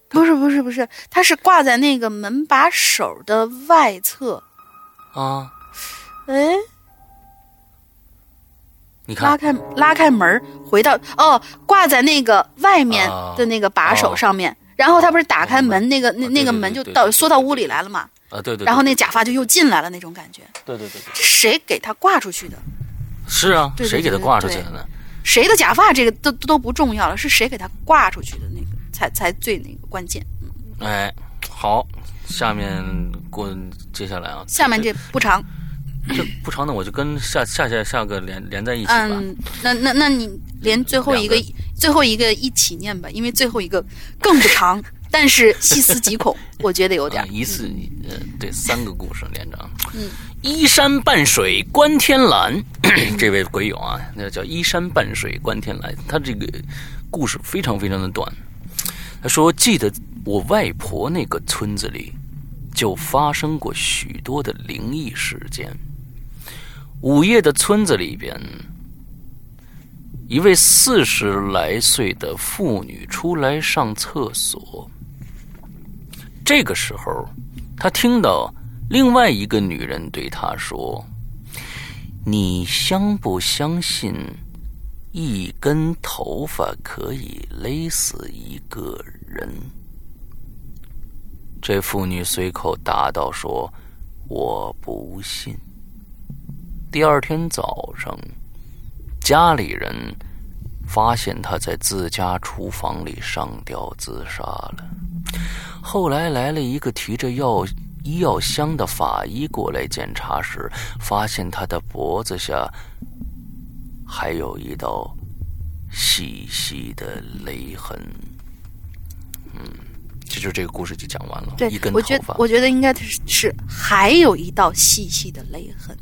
不是不是不是，它是挂在那个门把手的外侧。啊？哎，你看，拉开拉开门，回到哦，挂在那个外面的那个把手上面。然后他不是打开门，那个那那个门就到缩到屋里来了嘛？啊，对对。然后那假发就又进来了，那种感觉。对对对。这谁给他挂出去的？是啊，谁给他挂出去的呢？谁的假发？这个都都不重要了，是谁给他挂出去的那个才才最那个关键。哎，好，下面过接下来啊。下面这不长。这不长，那我就跟下下下下个连连在一起吧。嗯，那那那你连最后一个最后一个一起念吧，因为最后一个更不长，但是细思极恐，我觉得有点。一次，呃，对，三个故事连着。嗯，依山傍水观天蓝，这位鬼友啊，那叫依山傍水观天蓝。他这个故事非常非常的短。他说：“记得我外婆那个村子里，就发生过许多的灵异事件。”午夜的村子里边，一位四十来岁的妇女出来上厕所。这个时候，她听到另外一个女人对他说：“你相不相信一根头发可以勒死一个人。这妇女随口答道：“说我不信。”第二天早上，家里人发现她在自家厨房里上吊自杀了。后来来了一个提着药医药箱的法医过来检查时，发现他的脖子下还有一道细细的勒痕。嗯，其实这个故事就讲完了。对，一根我觉得我觉得应该是是还有一道细细的勒痕。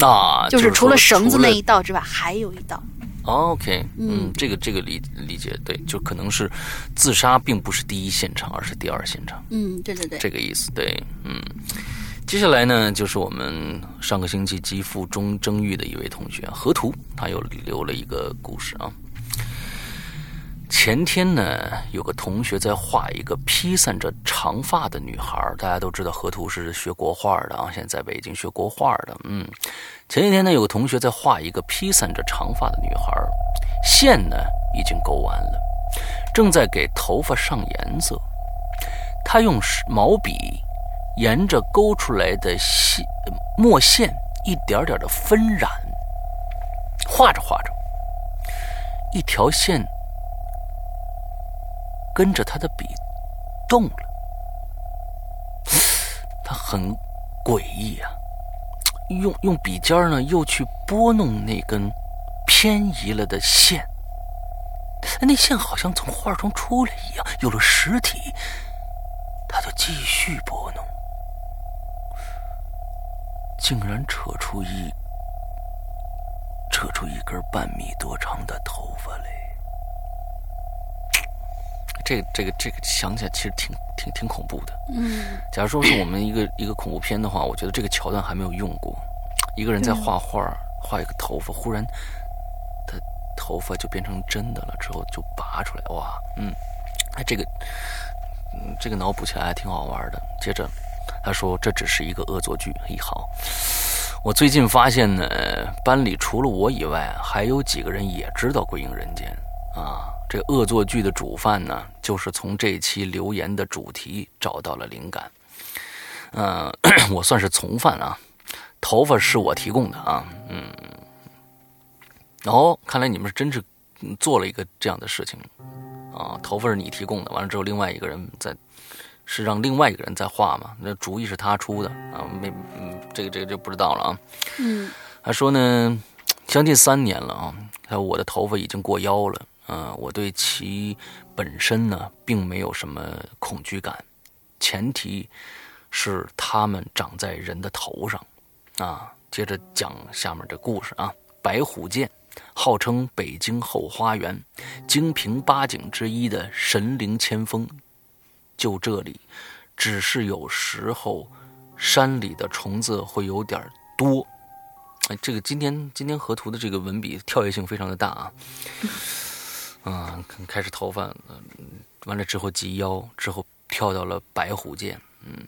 啊，就是除了绳子那一道之外，还有一道。OK，嗯，这个这个理理解对，就可能是自杀并不是第一现场，而是第二现场。嗯，对对对，这个意思对，嗯。接下来呢，就是我们上个星期极富中争议的一位同学河图，他又留了一个故事啊。前天呢，有个同学在画一个披散着长发的女孩。大家都知道河图是学国画的啊，现在在北京学国画的。嗯，前几天呢，有个同学在画一个披散着长发的女孩，线呢已经勾完了，正在给头发上颜色。他用毛笔沿着勾出来的线墨线一点点的分染，画着画着，一条线。跟着他的笔动了，他很诡异啊！用用笔尖呢，又去拨弄那根偏移了的线，那线好像从画中出来一样，有了实体。他就继续拨弄，竟然扯出一扯出一根半米多长的头发来。这个这个这个想起来其实挺挺挺恐怖的。嗯，假如说是我们一个一个恐怖片的话，我觉得这个桥段还没有用过。一个人在画画，画一个头发，忽然他头发就变成真的了，之后就拔出来，哇，嗯，哎，这个，嗯，这个脑补起来还挺好玩的。接着他说这只是一个恶作剧。嘿，好，我最近发现呢，班里除了我以外，还有几个人也知道《归隐人间》啊。这恶作剧的主犯呢，就是从这期留言的主题找到了灵感。嗯，我算是从犯啊，头发是我提供的啊，嗯。哦，看来你们是真是做了一个这样的事情啊，头发是你提供的，完了之后另外一个人在是让另外一个人在画嘛，那主意是他出的啊，没，嗯，这个这个就不知道了啊。嗯，他说呢，将近三年了啊，他我的头发已经过腰了。嗯，我对其本身呢，并没有什么恐惧感，前提是它们长在人的头上。啊，接着讲下面这故事啊。白虎剑，号称北京后花园、京平八景之一的神灵千峰，就这里，只是有时候山里的虫子会有点多。哎，这个今天今天河图的这个文笔跳跃性非常的大啊。嗯，开始逃犯，嗯，完了之后及腰，之后跳到了白虎涧。嗯，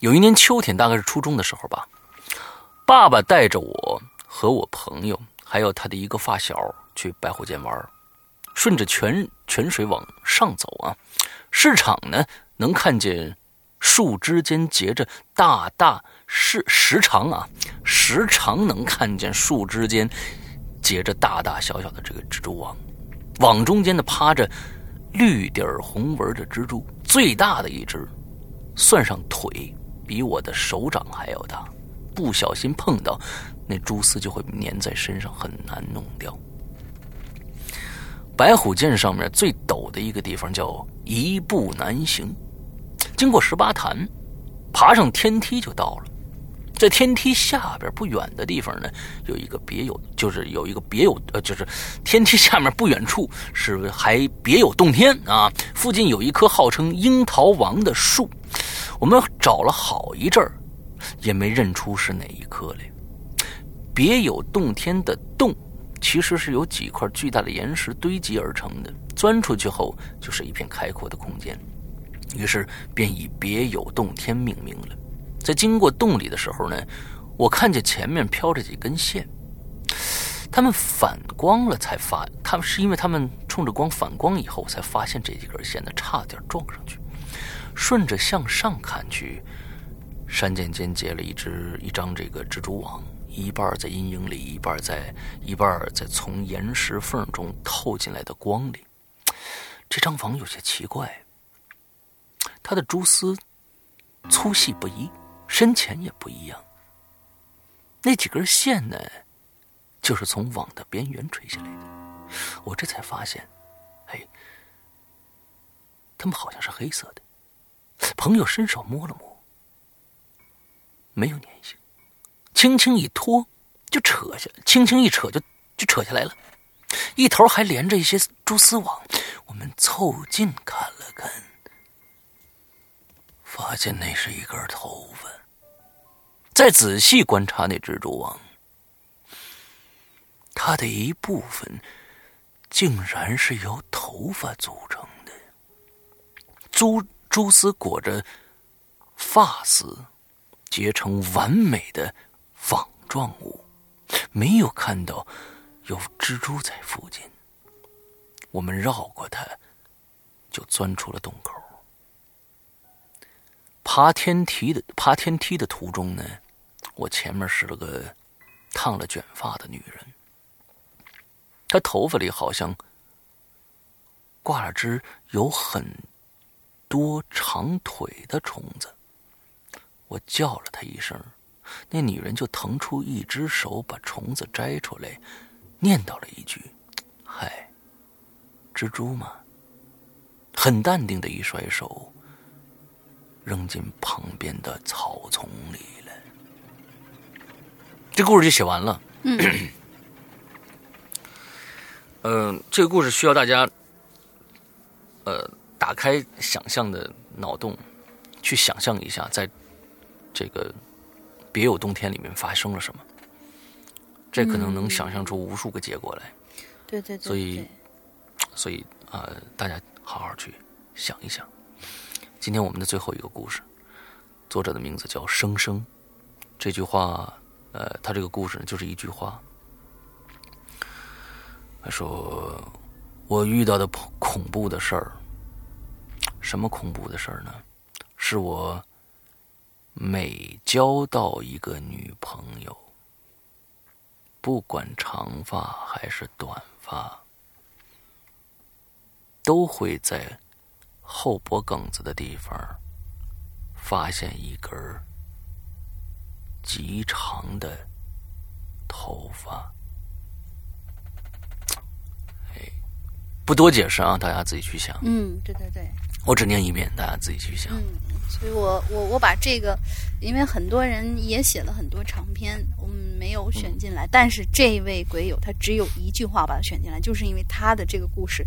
有一年秋天，大概是初中的时候吧，爸爸带着我和我朋友，还有他的一个发小去白虎涧玩。顺着泉泉水往上走啊，市场呢能看见树枝间结着大大是时常啊，时常能看见树枝间。结着大大小小的这个蜘蛛网，网中间的趴着绿底儿红纹的蜘蛛，最大的一只，算上腿比我的手掌还要大，不小心碰到那蛛丝就会粘在身上，很难弄掉。白虎涧上面最陡的一个地方叫一步难行，经过十八潭，爬上天梯就到了。在天梯下边不远的地方呢，有一个别有，就是有一个别有，呃，就是天梯下面不远处是还别有洞天啊。附近有一棵号称樱桃王的树，我们找了好一阵儿，也没认出是哪一棵来。别有洞天的洞，其实是由几块巨大的岩石堆积而成的，钻出去后就是一片开阔的空间，于是便以别有洞天命名了。在经过洞里的时候呢，我看见前面飘着几根线，他们反光了才发，他们是因为他们冲着光反光以后才发现这几根线的，差点撞上去。顺着向上看去，山涧间结了一只一张这个蜘蛛网，一半在阴影里，一半在一半在从岩石缝中透进来的光里。这张网有些奇怪，它的蛛丝粗细不一，深浅也不一样。那几根线呢，就是从网的边缘垂下来的。我这才发现，嘿，它们好像是黑色的。朋友伸手摸了摸，没有粘性，轻轻一拖就扯下，轻轻一扯就就扯下来了，一头还连着一些蛛丝网。我们凑近看了看，发现那是一根头发。再仔细观察那蜘蛛网，它的一部分竟然是由头发组成的，蛛蛛丝裹着发丝，结成完美的网状物。没有看到有蜘蛛在附近。我们绕过它，就钻出了洞口。爬天梯的爬天梯的途中呢，我前面是了个烫了卷发的女人，她头发里好像挂了只有很多长腿的虫子。我叫了她一声，那女人就腾出一只手把虫子摘出来，念叨了一句：“嗨，蜘蛛嘛。”很淡定的一甩手。扔进旁边的草丛里。这故事就写完了。嗯，嗯，这个故事需要大家，呃，打开想象的脑洞，去想象一下，在这个别有洞天里面发生了什么。这可能能想象出无数个结果来。对对对。所以，所以啊，大家好好去想一想。今天我们的最后一个故事，作者的名字叫生生。这句话，呃，他这个故事呢，就是一句话。他说：“我遇到的恐恐怖的事儿，什么恐怖的事儿呢？是我每交到一个女朋友，不管长发还是短发，都会在。”后脖梗子的地方，发现一根极长的头发。哎，不多解释啊，大家自己去想。嗯，对对对。我只念一遍，大家自己去想。嗯，所以我我我把这个，因为很多人也写了很多长篇，我们没有选进来。但是这位鬼友他只有一句话把它选进来，就是因为他的这个故事。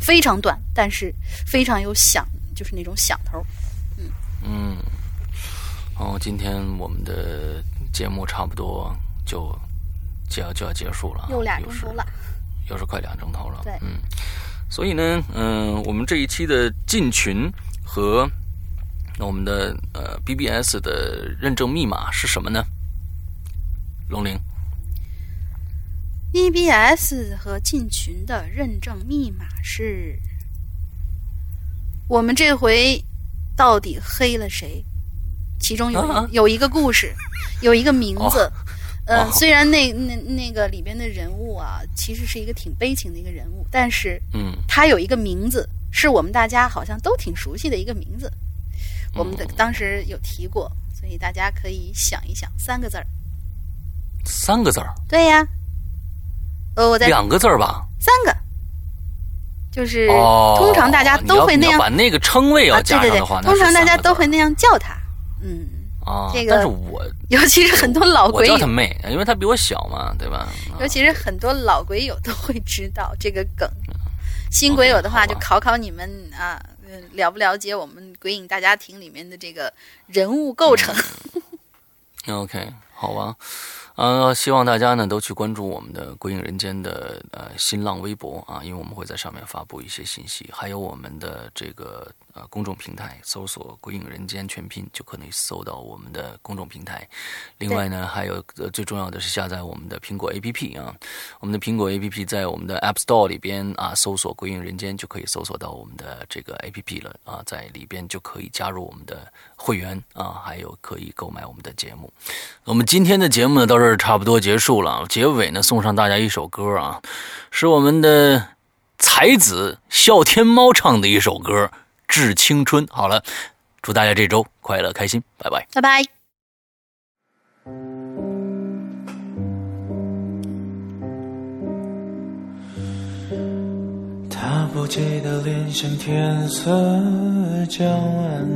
非常短，但是非常有想，就是那种想头。嗯嗯，哦，今天我们的节目差不多就就要就要结束了，又俩钟头了，又是快两钟头了。对，嗯，所以呢，嗯，我们这一期的进群和我们的呃 BBS 的认证密码是什么呢？龙玲。BBS 和进群的认证密码是，我们这回到底黑了谁？其中有有一个故事，有一个名字。呃，虽然那那那个里边的人物啊，其实是一个挺悲情的一个人物，但是，嗯，他有一个名字，是我们大家好像都挺熟悉的一个名字。我们的当时有提过，所以大家可以想一想，三个字儿。三个字儿。对呀。呃，我在两个字儿吧，三个，就是通常大家都会那样把那个称谓要加上的话，通常大家都会那样叫他，嗯啊，这个但是我尤其是很多老鬼友，我叫他妹，因为他比我小嘛，对吧？尤其是很多老鬼友都会知道这个梗，新鬼友的话就考考你们啊，了不了解我们《鬼影大家庭》里面的这个人物构成？OK，好吧。呃，希望大家呢都去关注我们的《鬼影人间》的呃新浪微博啊，因为我们会在上面发布一些信息，还有我们的这个呃公众平台，搜索“鬼影人间”全拼就可以搜到我们的公众平台。另外呢，还有呃最重要的是下载我们的苹果 APP 啊，我们的苹果 APP 在我们的 App Store 里边啊，搜索“鬼影人间”就可以搜索到我们的这个 APP 了啊，在里边就可以加入我们的会员啊，还有可以购买我们的节目。我们今天的节目呢，到这。差不多结束了，结尾呢送上大家一首歌啊，是我们的才子笑天猫唱的一首歌《致青春》。好了，祝大家这周快乐开心，拜拜，拜拜。他不羁的脸像天色将晚。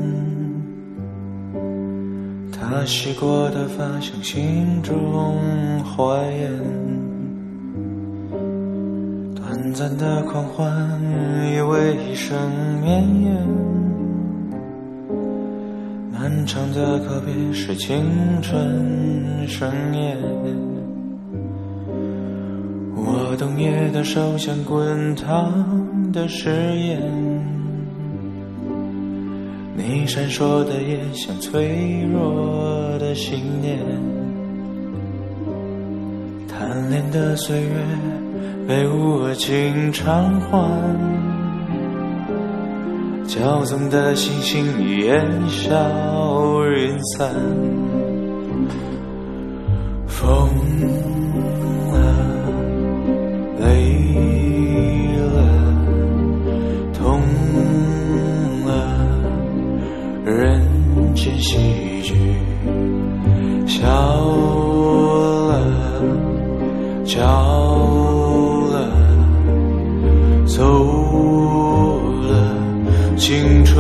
他洗过的发像心中花艳，短暂的狂欢以为一生绵延，漫长的告别是青春盛宴。我冬夜的手像滚烫的誓言。你闪烁的眼像脆弱的信念，贪恋的岁月被无情偿还，骄纵的星星烟消云散，疯了，泪。间喜剧，笑了，叫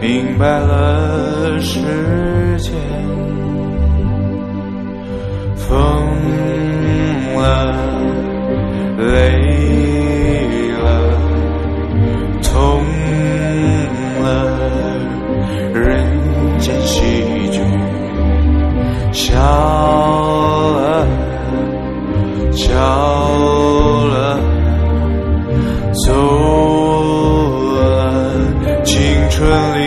明白了世间，疯了，累了，痛了，人。间喜剧，笑了，笑了，走了，青春。